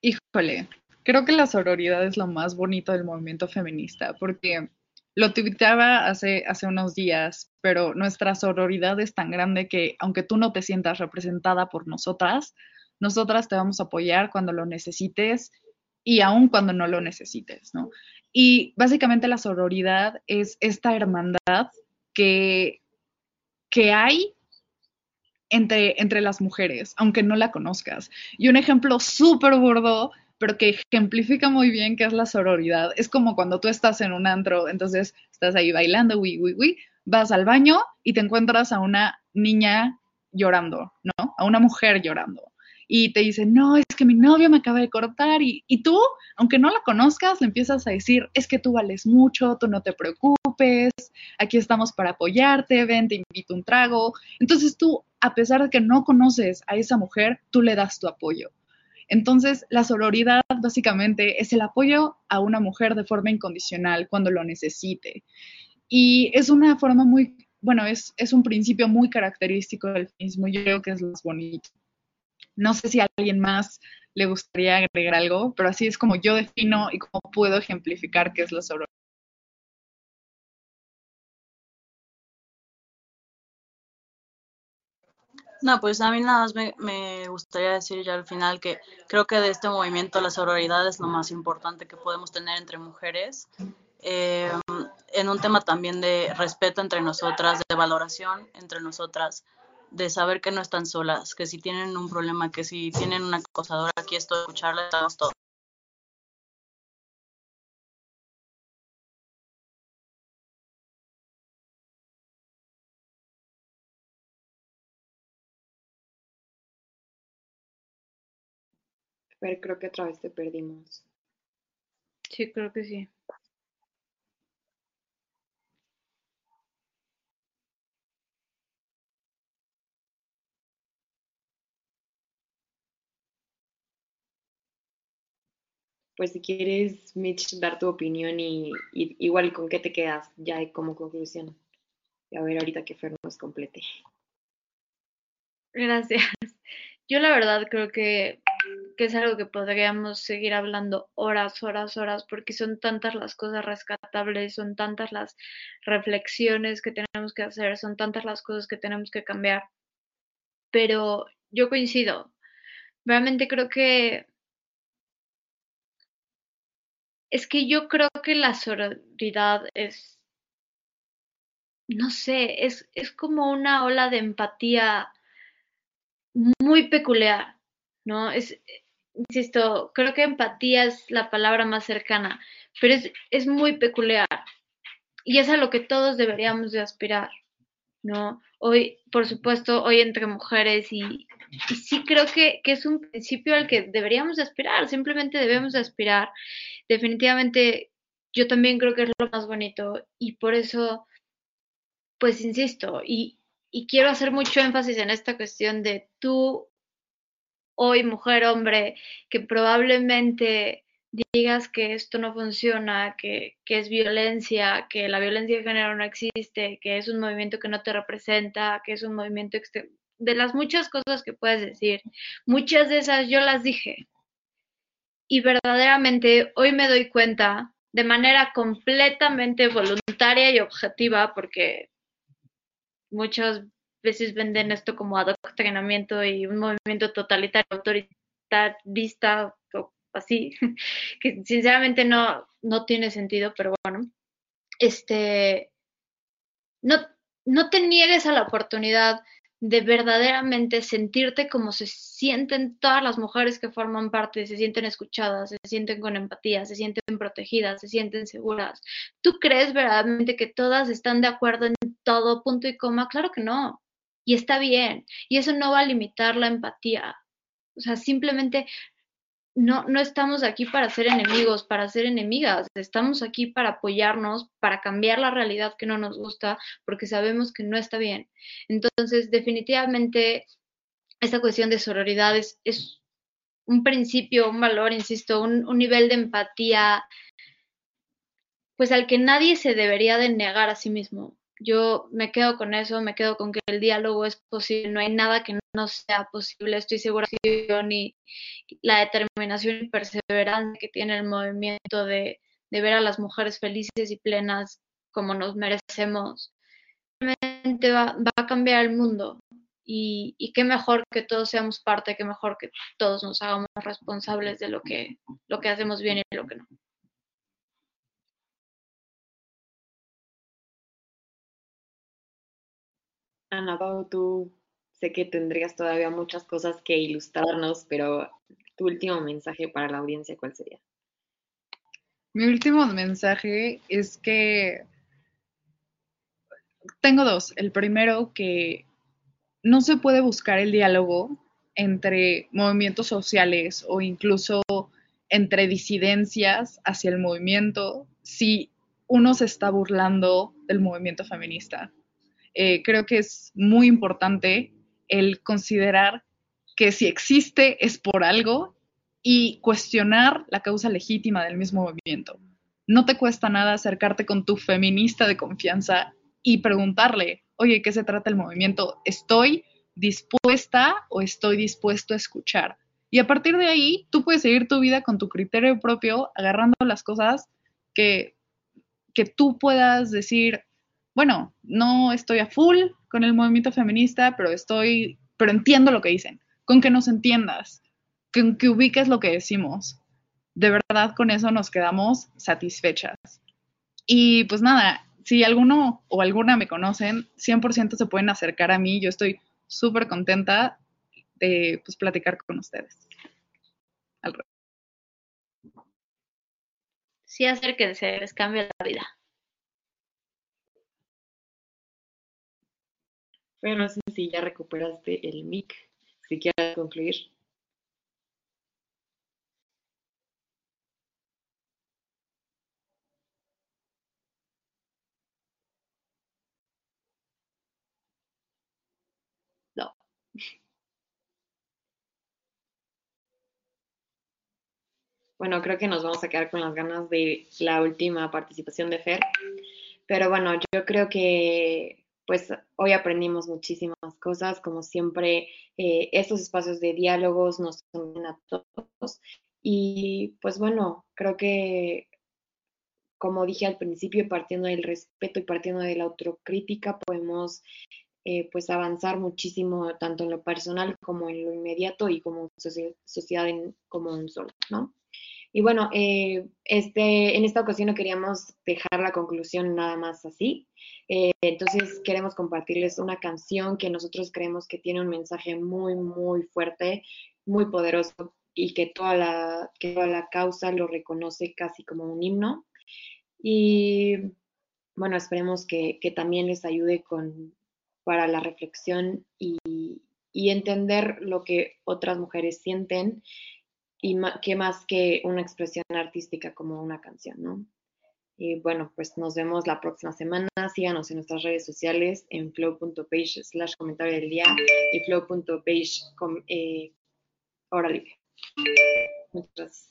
Híjole, creo que la sororidad es lo más bonito del movimiento feminista, porque lo tuiteaba hace, hace unos días, pero nuestra sororidad es tan grande que aunque tú no te sientas representada por nosotras, nosotras te vamos a apoyar cuando lo necesites y aún cuando no lo necesites, ¿no? Y básicamente la sororidad es esta hermandad que, que hay entre, entre las mujeres, aunque no la conozcas. Y un ejemplo súper burdo, pero que ejemplifica muy bien qué es la sororidad, es como cuando tú estás en un antro, entonces estás ahí bailando, uy, uy, uy, vas al baño y te encuentras a una niña llorando, ¿no? A una mujer llorando y te dice, no, es que mi novio me acaba de cortar y, y tú, aunque no la conozcas, le empiezas a decir, es que tú vales mucho, tú no te preocupes, aquí estamos para apoyarte, ven, te invito un trago. Entonces tú, a pesar de que no conoces a esa mujer, tú le das tu apoyo. Entonces, la sororidad básicamente es el apoyo a una mujer de forma incondicional cuando lo necesite. Y es una forma muy, bueno, es, es un principio muy característico del feminismo, yo creo que es lo más bonito. No sé si a alguien más le gustaría agregar algo, pero así es como yo defino y cómo puedo ejemplificar qué es la sororidad. No, pues a mí nada más me, gustaría decir ya al final que creo que de este movimiento la sororidad es lo más importante que podemos tener entre mujeres, eh, en un tema también de respeto entre nosotras, de valoración entre nosotras, de saber que no están solas, que si tienen un problema, que si tienen una acosadora, aquí estoy a escucharla, estamos todos. Pero creo que otra vez te perdimos. Sí, creo que sí. Pues si quieres, Mitch, dar tu opinión y, y igual con qué te quedas ya como conclusión. Y a ver ahorita que Fer nos complete. Gracias. Yo la verdad creo que, que, es algo que podríamos seguir hablando horas, horas, horas, porque son tantas las cosas rescatables, son tantas las reflexiones que tenemos que hacer, son tantas las cosas que tenemos que cambiar. Pero yo coincido. Realmente creo que es que yo creo que la sororidad es, no sé, es, es como una ola de empatía muy peculiar, ¿no? Es, insisto, creo que empatía es la palabra más cercana, pero es, es muy peculiar y es a lo que todos deberíamos de aspirar, ¿no? Hoy, por supuesto, hoy entre mujeres y, y sí creo que, que, es un principio al que deberíamos de aspirar, simplemente debemos de aspirar. Definitivamente yo también creo que es lo más bonito y por eso, pues insisto, y, y quiero hacer mucho énfasis en esta cuestión de tú, hoy mujer, hombre, que probablemente digas que esto no funciona, que, que, es violencia, que la violencia de género no existe, que es un movimiento que no te representa, que es un movimiento de las muchas cosas que puedes decir, muchas de esas yo las dije. Y verdaderamente hoy me doy cuenta de manera completamente voluntaria y objetiva, porque muchas veces venden esto como adoctrinamiento y un movimiento totalitario, autoritarista o así, *laughs* que sinceramente no, no tiene sentido, pero bueno, este, no, no te niegues a la oportunidad de verdaderamente sentirte como se sienten todas las mujeres que forman parte, se sienten escuchadas, se sienten con empatía, se sienten protegidas, se sienten seguras. ¿Tú crees verdaderamente que todas están de acuerdo en todo punto y coma? Claro que no. y está bien. Y eso no va a limitar la empatía. O sea, simplemente no, no estamos aquí para ser enemigos, para ser enemigas, estamos aquí para apoyarnos, para cambiar la realidad que no nos gusta, porque sabemos que no está bien. Entonces, definitivamente, esta cuestión de sororidad es, un principio, un valor, insisto, un, un nivel de empatía, pues al que nadie se debería de negar a sí mismo yo me quedo con eso, me quedo con que el diálogo es posible, no hay nada que no sea posible, estoy segura que la determinación y perseverancia que tiene el movimiento de, ver a las mujeres felices y plenas como nos merecemos, realmente va, a cambiar el mundo. Y, y, qué mejor que todos seamos parte, qué mejor que todos nos hagamos responsables de lo que, lo que hacemos bien y lo que no. Ana Pau, tú sé que tendrías todavía muchas cosas que ilustrarnos, pero tu último mensaje para la audiencia, ¿cuál sería? Mi último mensaje es que tengo dos. El primero, que no se puede buscar el diálogo entre movimientos sociales o incluso entre disidencias hacia el movimiento si uno se está burlando del movimiento feminista. Eh, creo que es muy importante el considerar que si existe es por algo y cuestionar la causa legítima del mismo movimiento. No te cuesta nada acercarte con tu feminista de confianza y preguntarle, oye, ¿qué se trata el movimiento? ¿Estoy dispuesta o estoy dispuesto a escuchar? Y a partir de ahí, tú puedes seguir tu vida con tu criterio propio, agarrando las cosas que, que tú puedas decir, bueno, no estoy a full con el movimiento feminista, pero estoy, pero entiendo lo que dicen, con que nos entiendas, con que ubiques lo que decimos. De verdad, con eso nos quedamos satisfechas. Y pues nada, si alguno o alguna me conocen, 100% se pueden acercar a mí. Yo estoy súper contenta de pues, platicar con ustedes. Sí, acérquense, les cambia la vida. Pero no sé si ya recuperaste el mic, si quieres concluir. No. Bueno, creo que nos vamos a quedar con las ganas de la última participación de Fer. Pero bueno, yo creo que pues hoy aprendimos muchísimas cosas, como siempre, eh, estos espacios de diálogos nos unen a todos. Y pues bueno, creo que, como dije al principio, partiendo del respeto y partiendo de la autocrítica, podemos eh, pues avanzar muchísimo tanto en lo personal como en lo inmediato y como sociedad como un solo, ¿no? Y bueno, eh, este, en esta ocasión no queríamos dejar la conclusión nada más así. Eh, entonces queremos compartirles una canción que nosotros creemos que tiene un mensaje muy, muy fuerte, muy poderoso y que toda la, que toda la causa lo reconoce casi como un himno. Y bueno, esperemos que, que también les ayude con, para la reflexión y, y entender lo que otras mujeres sienten y qué más que una expresión artística como una canción, ¿no? Y bueno, pues nos vemos la próxima semana. Síganos en nuestras redes sociales en flow.page slash comentario del día y flow.page eh, hora libre. Muchas gracias.